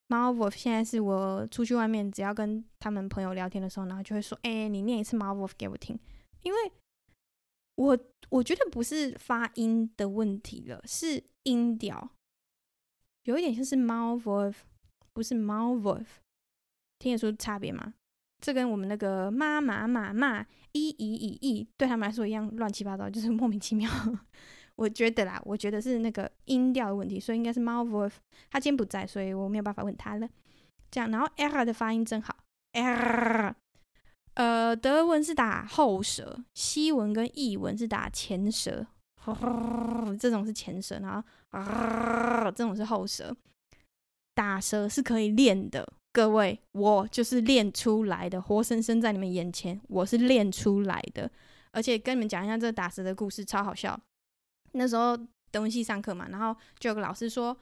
猫 wolf 现在是我出去外面，只要跟他们朋友聊天的时候，然后就会说：“哎、你念一次猫 wolf 给我听。”因为我我觉得不是发音的问题了，是音调有一点像是猫 wolf，不是猫 wolf，听得出差别吗？这跟我们那个妈妈妈妈一一一一对他们来说一样乱七八糟，就是莫名其妙。我觉得啦，我觉得是那个音调的问题，所以应该是 Malvolf。他今天不在，所以我没有办法问他了。这样，然后 Era 的发音真好，er。呃，德文是打后舌，西文跟意文是打前舌。这种是前舌，然后这种是后舌。打舌是可以练的，各位，我就是练出来的，活生生在你们眼前，我是练出来的。而且跟你们讲一下这个打舌的故事，超好笑。那时候德文系上课嘛，然后就有个老师说，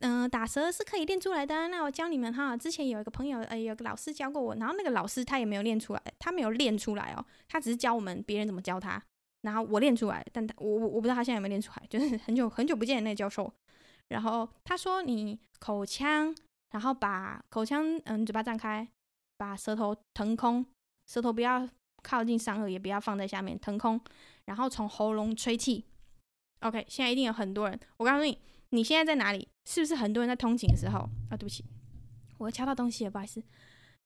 嗯、打舌是可以练出来的。那我教你们哈，之前有一个朋友，呃，有个老师教过我，然后那个老师他也没有练出来，他没有练出来哦，他只是教我们别人怎么教他，然后我练出来，但他我我我不知道他现在有没有练出来，就是很久很久不见的那个教授。然后他说，你口腔，然后把口腔，嗯，嘴巴张开，把舌头腾空，舌头不要靠近上颚，也不要放在下面，腾空，然后从喉咙吹气。OK，现在一定有很多人。我告诉你，你现在在哪里？是不是很多人在通勤的时候？啊，对不起，我敲到东西了，不好意思。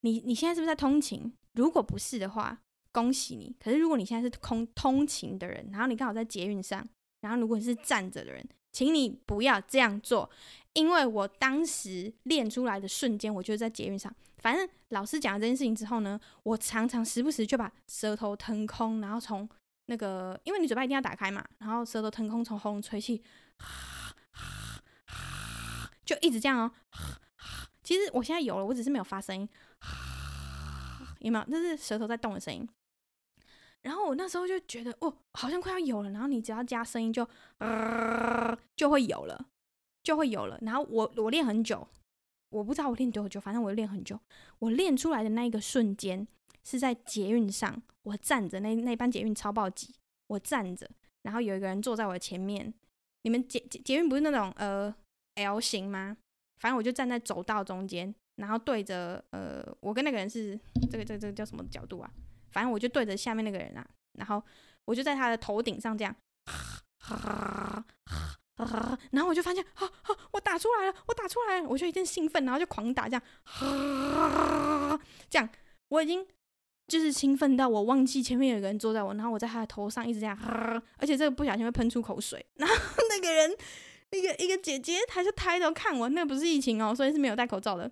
你你现在是不是在通勤？如果不是的话，恭喜你。可是如果你现在是空通勤的人，然后你刚好在捷运上，然后如果你是站着的人，请你不要这样做，因为我当时练出来的瞬间，我就是在捷运上。反正老师讲了这件事情之后呢，我常常时不时就把舌头腾空，然后从那个，因为你嘴巴一定要打开嘛，然后舌头腾空从喉咙吹气，就一直这样哦。其实我现在有了，我只是没有发声音，有没有？那是舌头在动的声音。然后我那时候就觉得，哦，好像快要有了。然后你只要加声音就，就就会有了。就会有了。然后我我练很久，我不知道我练多久，反正我练很久。我练出来的那一个瞬间是在捷运上，我站着，那那班捷运超爆挤，我站着，然后有一个人坐在我前面。你们捷捷捷运不是那种呃 L 型吗？反正我就站在走道中间，然后对着呃，我跟那个人是这个这个这个叫什么角度啊？反正我就对着下面那个人啊，然后我就在他的头顶上这样。然后我就发现，啊啊！我打出来了，我打出来了，我就一阵兴奋，然后就狂打，这样，啊，这样，我已经就是兴奋到我忘记前面有个人坐在我，然后我在他的头上一直这样，而且这个不小心会喷出口水，然后那个人，一个一个姐姐，她就抬头看我，那个不是疫情哦，所以是没有戴口罩的，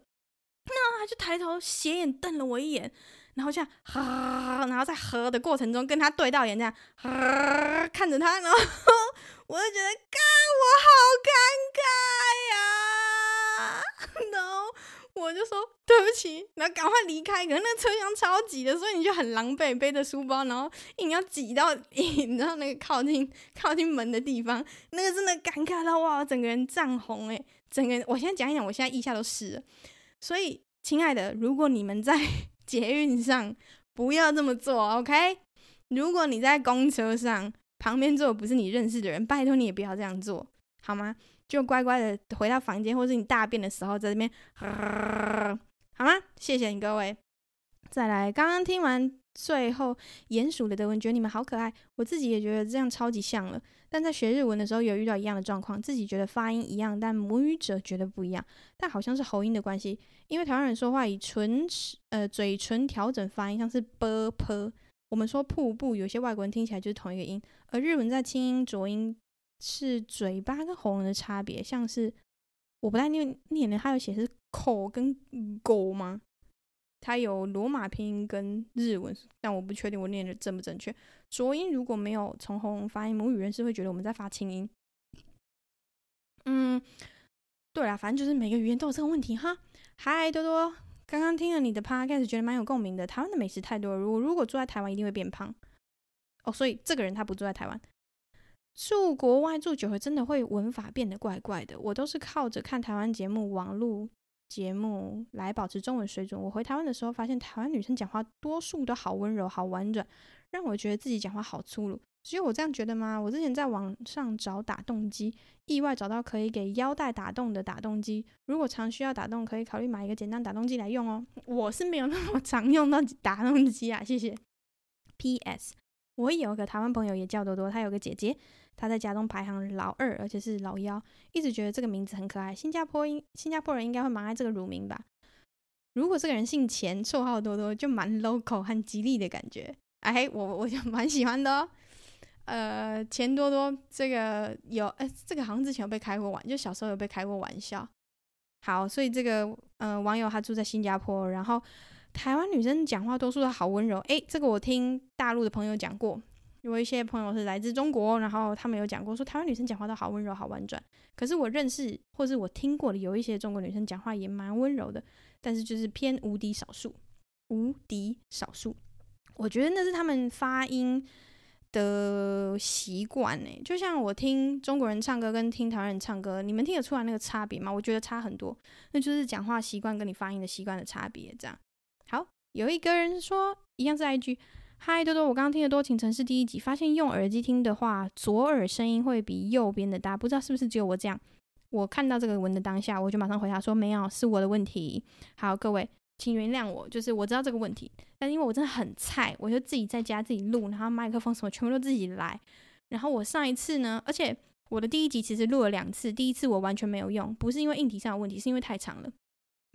那她就抬头斜眼瞪了我一眼。然后这样，哈，然后在喝的过程中跟他对到眼，这样，哈，看着他，然后我就觉得，干，我好尴尬呀！，no 我就说对不起，然后赶快离开。可是那车厢超挤的，所以你就很狼狈，背着书包，然后硬要挤到，你知道那个靠近靠近门的地方，那个真的尴尬到哇，整个人涨红诶，整个人，我现在讲一讲，我现在腋下都湿了。所以，亲爱的，如果你们在 捷运上不要这么做，OK？如果你在公车上旁边坐的不是你认识的人，拜托你也不要这样做，好吗？就乖乖的回到房间，或是你大便的时候在这边，好吗？谢谢你各位。再来，刚刚听完最后鼹鼠的德文，觉得你们好可爱，我自己也觉得这样超级像了。但在学日文的时候有遇到一样的状况，自己觉得发音一样，但母语者觉得不一样。但好像是喉音的关系，因为台湾人说话以唇齿呃嘴唇调整发音，像是 ㄅ、ㄆ。我们说瀑布，有些外国人听起来就是同一个音。而日文在清音浊音是嘴巴跟喉咙的差别，像是我不太念念的，它有写是口跟狗吗？它有罗马拼音跟日文，但我不确定我念的正不正确。浊音如果没有从喉咙发音，母语人士会觉得我们在发清音。嗯，对啦，反正就是每个语言都有这个问题哈。嗨，多多，刚刚听了你的 podcast，觉得蛮有共鸣的。台湾的美食太多了，如果如果住在台湾，一定会变胖。哦，所以这个人他不住在台湾，住国外住久了，真的会文法变得怪怪的。我都是靠着看台湾节目、网路。节目来保持中文水准。我回台湾的时候，发现台湾女生讲话多数都好温柔、好婉转，让我觉得自己讲话好粗鲁。只有我这样觉得吗？我之前在网上找打洞机，意外找到可以给腰带打洞的打洞机。如果常需要打洞，可以考虑买一个简单打洞机来用哦。我是没有那么常用到打洞机啊，谢谢。P.S. 我有个台湾朋友也叫多多，他有个姐姐。他在家中排行老二，而且是老幺，一直觉得这个名字很可爱。新加坡应新加坡人应该会蛮爱这个乳名吧？如果这个人姓钱，绰号多多，就蛮 local 和吉利的感觉。哎，我我就 蛮喜欢的哦。呃，钱多多这个有，哎，这个好像之前有被开过玩，就小时候有被开过玩笑。好，所以这个呃网友他住在新加坡，然后台湾女生讲话多数都好温柔。哎，这个我听大陆的朋友讲过。有一些朋友是来自中国，然后他们有讲过说台湾女生讲话都好温柔、好婉转。可是我认识或是我听过的有一些中国女生讲话也蛮温柔的，但是就是偏无敌少数，无敌少数。我觉得那是他们发音的习惯诶，就像我听中国人唱歌跟听台湾人唱歌，你们听得出来那个差别吗？我觉得差很多，那就是讲话习惯跟你发音的习惯的差别。这样好，有一个人说一样是 IG。嗨，多多，我刚刚听的多情城市第一集，发现用耳机听的话，左耳声音会比右边的大，不知道是不是只有我这样。我看到这个文的当下，我就马上回答说没有，是我的问题。好，各位，请原谅我，就是我知道这个问题，但因为我真的很菜，我就自己在家自己录，然后麦克风什么全部都自己来。然后我上一次呢，而且我的第一集其实录了两次，第一次我完全没有用，不是因为硬体上的问题，是因为太长了，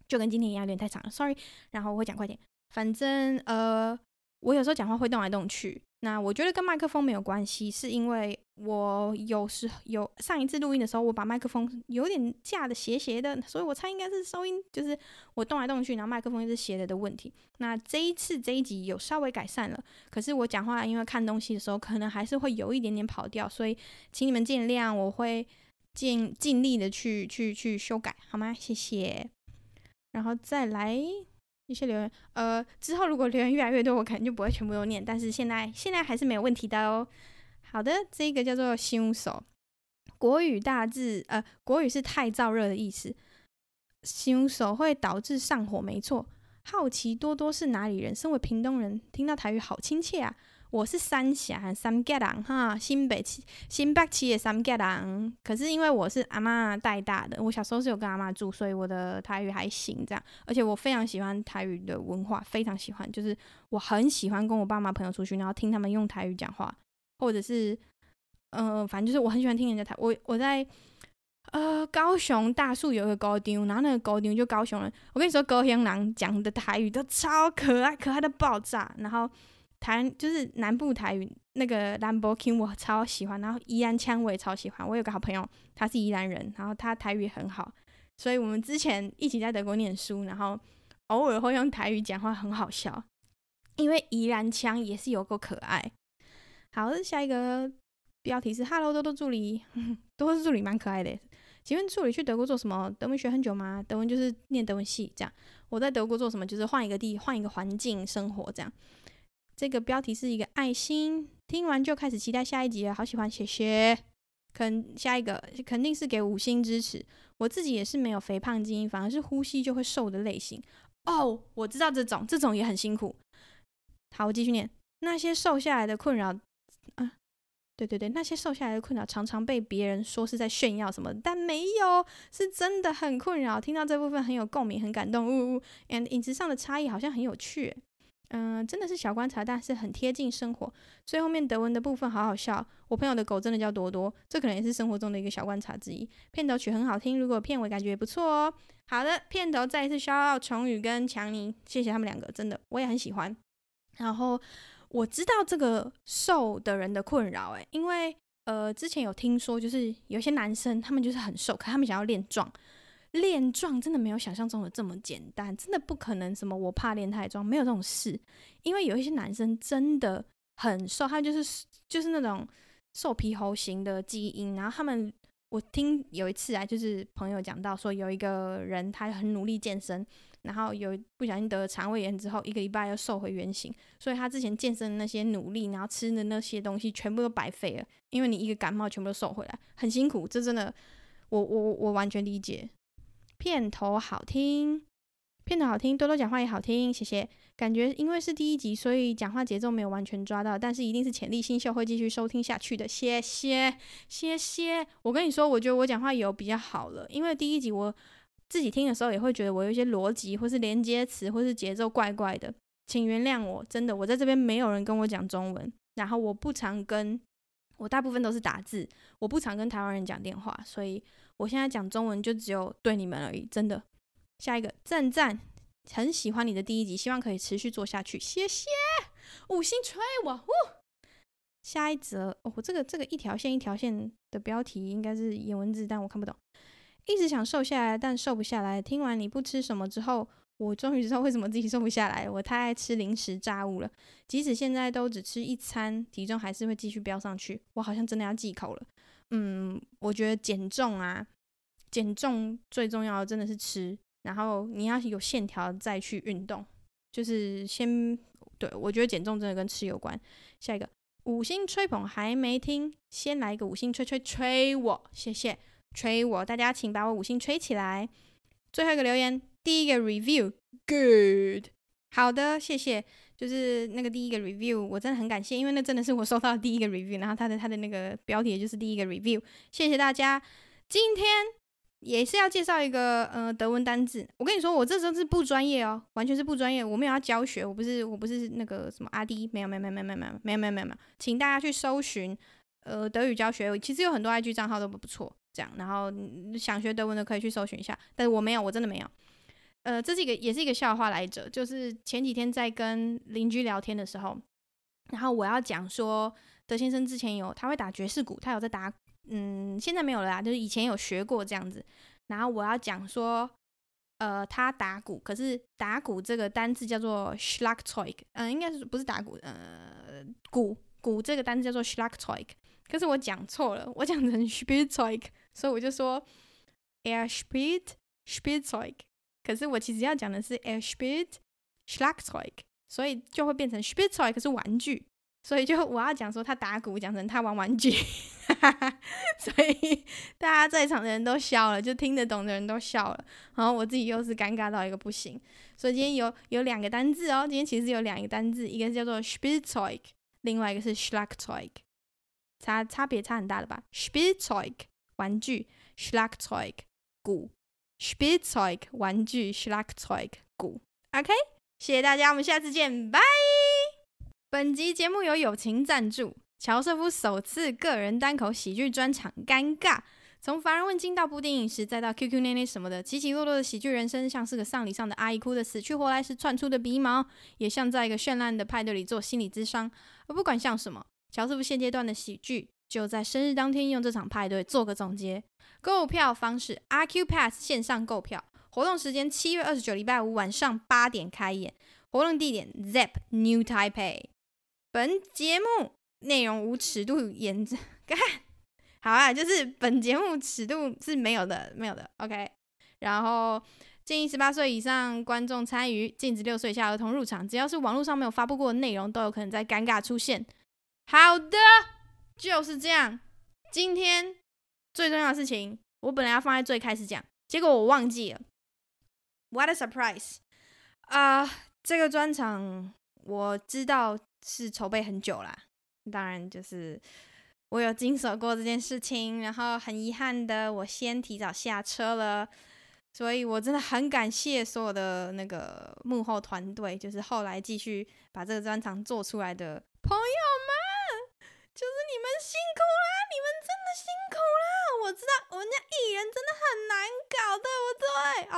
就跟今天一样有点太长了，sorry。然后我会讲快点，反正呃。我有时候讲话会动来动去。那我觉得跟麦克风没有关系，是因为我有时有上一次录音的时候，我把麦克风有点架的斜斜的，所以我猜应该是收音就是我动来动去，然后麦克风一直斜的的问题。那这一次这一集有稍微改善了，可是我讲话因为看东西的时候可能还是会有一点点跑调，所以请你们见谅，我会尽尽力的去去去修改，好吗？谢谢。然后再来。一些留言，呃，之后如果留言越来越多，我可能就不会全部都念。但是现在现在还是没有问题的哦。好的，这个叫做新手，国语大致，呃，国语是太燥热的意思。新手会导致上火，没错。好奇多多是哪里人？身为屏东人，听到台语好亲切啊。我是三峡三结人哈，新北七新北七的三结人。可是因为我是阿嬷带大的，我小时候是有跟阿嬷住，所以我的台语还行这样。而且我非常喜欢台语的文化，非常喜欢，就是我很喜欢跟我爸妈朋友出去，然后听他们用台语讲话，或者是嗯、反正就是我很喜欢听人家台。我我在呃高雄大树有一个高中，然后那个高中就高雄人。我跟你说，高雄人讲的台语都超可爱，可爱的爆炸，然后。台就是南部台语那个兰博 king 我超喜欢，然后宜兰腔我也超喜欢。我有个好朋友，他是宜兰人，然后他台语很好，所以我们之前一起在德国念书，然后偶尔会用台语讲话，很好笑。因为宜兰腔也是有够可爱。好，下一个标题是 “Hello 多多助理”，多多助理蛮可爱的。请问助理去德国做什么？德文学很久吗？德文就是念德文系这样。我在德国做什么？就是换一个地，换一个环境生活这样。这个标题是一个爱心，听完就开始期待下一集了，好喜欢，谢谢。肯下一个肯定是给五星支持。我自己也是没有肥胖基因，反而是呼吸就会瘦的类型。哦，我知道这种，这种也很辛苦。好，我继续念。那些瘦下来的困扰，啊，对对对，那些瘦下来的困扰常常被别人说是在炫耀什么，但没有，是真的很困扰。听到这部分很有共鸣，很感动。呜呜，and 饮食上的差异好像很有趣。嗯、真的是小观察，但是很贴近生活。最后面德文的部分好好笑。我朋友的狗真的叫多多，这可能也是生活中的一个小观察之一。片头曲很好听，如果片尾感觉也不错哦。好的，片头再一次 shout out 崇宇跟强尼，谢谢他们两个，真的我也很喜欢。然后我知道这个瘦的人的困扰，诶，因为呃之前有听说，就是有些男生他们就是很瘦，可他们想要练壮。练壮真的没有想象中的这么简单，真的不可能什么我怕练太壮，没有这种事。因为有一些男生真的很瘦，他就是就是那种瘦皮猴型的基因。然后他们，我听有一次啊，就是朋友讲到说，有一个人他很努力健身，然后有不小心得了肠胃炎之后，一个礼拜又瘦回原形。所以他之前健身的那些努力，然后吃的那些东西，全部都白费了。因为你一个感冒，全部都瘦回来，很辛苦。这真的，我我我完全理解。片头好听，片头好听，多多讲话也好听，谢谢。感觉因为是第一集，所以讲话节奏没有完全抓到，但是一定是潜力新秀，会继续收听下去的。谢谢，谢谢。我跟你说，我觉得我讲话有比较好了，因为第一集我自己听的时候也会觉得我有一些逻辑或是连接词或是节奏怪怪的，请原谅我。真的，我在这边没有人跟我讲中文，然后我不常跟，我大部分都是打字，我不常跟台湾人讲电话，所以。我现在讲中文就只有对你们而已，真的。下一个赞赞，很喜欢你的第一集，希望可以持续做下去，谢谢，五星吹我。呜，下一则哦，这个这个一条线一条线的标题应该是颜文字，但我看不懂。一直想瘦下来，但瘦不下来。听完你不吃什么之后，我终于知道为什么自己瘦不下来。我太爱吃零食炸物了，即使现在都只吃一餐，体重还是会继续飙上去。我好像真的要忌口了。嗯，我觉得减重啊，减重最重要的真的是吃，然后你要有线条再去运动，就是先对，我觉得减重真的跟吃有关。下一个五星吹捧还没听，先来一个五星吹吹吹我，谢谢吹我，大家请把我五星吹起来。最后一个留言，第一个 review，good，好的，谢谢。就是那个第一个 review，我真的很感谢，因为那真的是我收到的第一个 review，然后他的他的那个标题就是第一个 review，谢谢大家。今天也是要介绍一个呃德文单字，我跟你说，我这时候是不专业哦，完全是不专业，我没有要教学，我不是我不是那个什么阿滴，没有没有没有没有没有没有没有没有没有没有，请大家去搜寻呃德语教学，其实有很多 IG 账号都不错，这样，然后想学德文的可以去搜寻一下，但是我没有，我真的没有。呃，这是一个也是一个笑话来着，就是前几天在跟邻居聊天的时候，然后我要讲说，德先生之前有他会打爵士鼓，他有在打，嗯，现在没有了啦，就是以前有学过这样子。然后我要讲说，呃，他打鼓，可是打鼓这个单字叫做 Schlagzeug，嗯，应该是不是打鼓，呃，鼓鼓这个单字叫做 Schlagzeug，可是我讲错了，我讲成 Spielzeug，所以我就说 Er spielt Spielzeug。可是我其实要讲的是 Er spielt Schlagzeug，所以就会变成 Spielzeug 是玩具，所以就我要讲说他打鼓，讲成他玩玩具，所以大家在场的人都笑了，就听得懂的人都笑了，然后我自己又是尴尬到一个不行。所以今天有有两个单字哦，今天其实有两个单字，一个是叫做 Spielzeug，另外一个是 Schlagzeug，差差别差很大的吧？Spielzeug 玩具，Schlagzeug 鼓。Spielzeug 玩具，Schlagzeug 鼓，OK，谢谢大家，我们下次见，拜。本集节目由友情赞助，乔瑟夫首次个人单口喜剧专场，尴尬。从乏人问津到布丁饮食，再到 QQ 内内什么的，起起落落的喜剧人生，像是个丧礼上的阿姨哭得死去活来时窜出的鼻毛，也像在一个绚烂的派对里做心理咨商。而不管像什么，乔瑟夫现阶段的喜剧。就在生日当天用这场派对做个总结。购票方式：RQ Pass 线上购票。活动时间：七月二十九礼拜五晚上八点开演。活动地点：Zep New Taipei。本节目内容无尺度严正，干好啊，就是本节目尺度是没有的，没有的。OK。然后建议十八岁以上观众参与，禁止六岁以下儿童入场。只要是网络上没有发布过的内容，都有可能在尴尬出现。好的。就是这样。今天最重要的事情，我本来要放在最开始讲，结果我忘记了。What a surprise！啊这个专场我知道是筹备很久啦。当然，就是我有经手过这件事情，然后很遗憾的，我先提早下车了。所以我真的很感谢所有的那个幕后团队，就是后来继续把这个专场做出来的朋友。就是你们辛苦啦，你们真的辛苦啦！我知道我们家艺人真的很难搞，对不对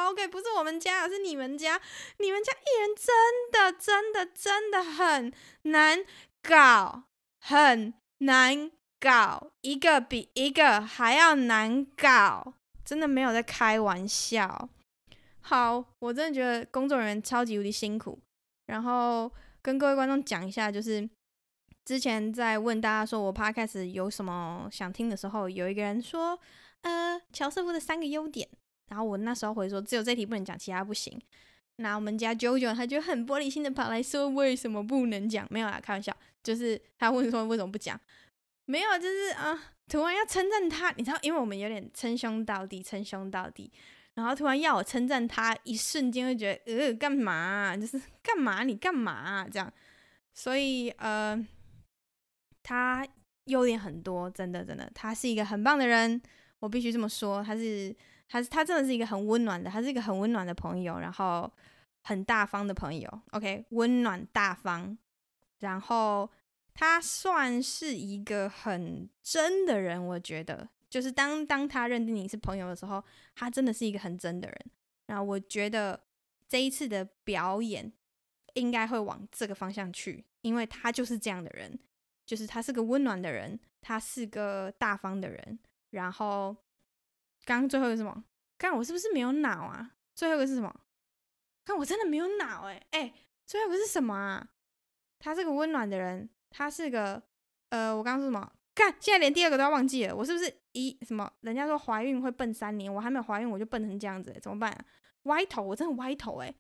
？OK，不是我们家，是你们家。你们家艺人真的、真的、真的很难搞，很难搞，一个比一个还要难搞，真的没有在开玩笑。好，我真的觉得工作人员超级无敌辛苦。然后跟各位观众讲一下，就是。之前在问大家说我 podcast 有什么想听的时候，有一个人说，呃，乔瑟夫的三个优点。然后我那时候回说，只有这题不能讲，其他不行。那我们家 JoJo 他就很玻璃心的跑来说，为什么不能讲？没有啦，开玩笑，就是他问说为什么不讲？没有，就是啊，突然要称赞他，你知道，因为我们有点称兄道弟，称兄道弟，然后突然要我称赞他，一瞬间会觉得，呃，干嘛？就是干嘛？你干嘛？这样，所以呃。他优点很多，真的真的，他是一个很棒的人，我必须这么说。他是，他是，他真的是一个很温暖的，他是一个很温暖的朋友，然后很大方的朋友。OK，温暖大方，然后他算是一个很真的人，我觉得，就是当当他认定你是朋友的时候，他真的是一个很真的人。然后我觉得这一次的表演应该会往这个方向去，因为他就是这样的人。就是他是个温暖的人，他是个大方的人。然后，刚刚最后一个是什么？刚刚我是不是没有脑啊？最后一个是什么？看我真的没有脑哎哎，最后一个是什么啊？他是个温暖的人，他是个呃，我刚刚说什么？看现在连第二个都要忘记了，我是不是一什么？人家说怀孕会笨三年，我还没有怀孕我就笨成这样子，怎么办啊？歪头，我真的歪头哎。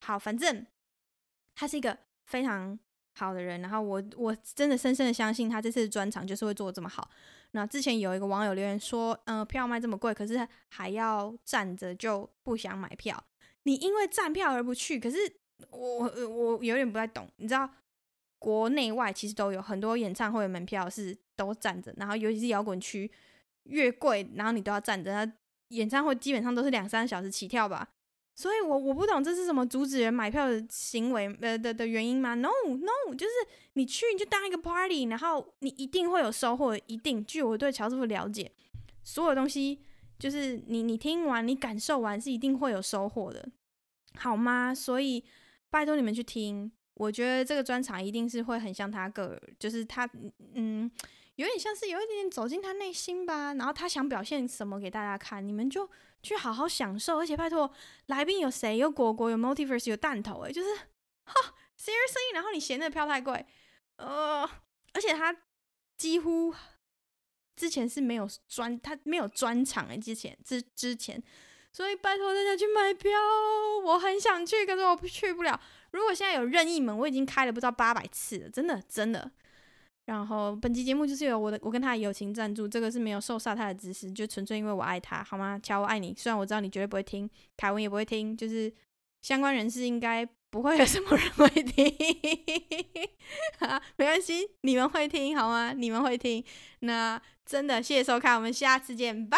好，反正他是一个非常。好的人，然后我我真的深深的相信他这次专场就是会做的这么好。那之前有一个网友留言说，嗯、呃，票卖这么贵，可是还要站着就不想买票。你因为站票而不去，可是我我有点不太懂。你知道，国内外其实都有很多演唱会的门票是都站着，然后尤其是摇滚区越贵，然后你都要站着。他演唱会基本上都是两三小时起跳吧。所以我，我不懂这是什么阻止人买票的行为呃的的原因吗？No No，就是你去你就当一个 party，然后你一定会有收获，一定。据我对乔师傅了解，所有东西就是你你听完你感受完是一定会有收获的。好吗？所以拜托你们去听，我觉得这个专场一定是会很像他个，就是他，嗯，有点像是有一点点走进他内心吧。然后他想表现什么给大家看，你们就去好好享受。而且拜托，来宾有谁？有果果，有 Multiverse，有弹头，诶，就是哈，serious 然后你嫌那个票太贵，呃，而且他几乎。之前是没有专，他没有专场哎，之前之之前，所以拜托大家去买票，我很想去，可是我去不了。如果现在有任意门，我已经开了不知道八百次了，真的真的。然后本期节目就是有我的，我跟他的友情赞助，这个是没有受杀他的指使，就纯粹因为我爱他，好吗？乔，我爱你。虽然我知道你绝对不会听，凯文也不会听，就是相关人士应该。不会有什么人会听，啊，没关系，你们会听好吗？你们会听，那真的谢谢收看，我们下次见，拜。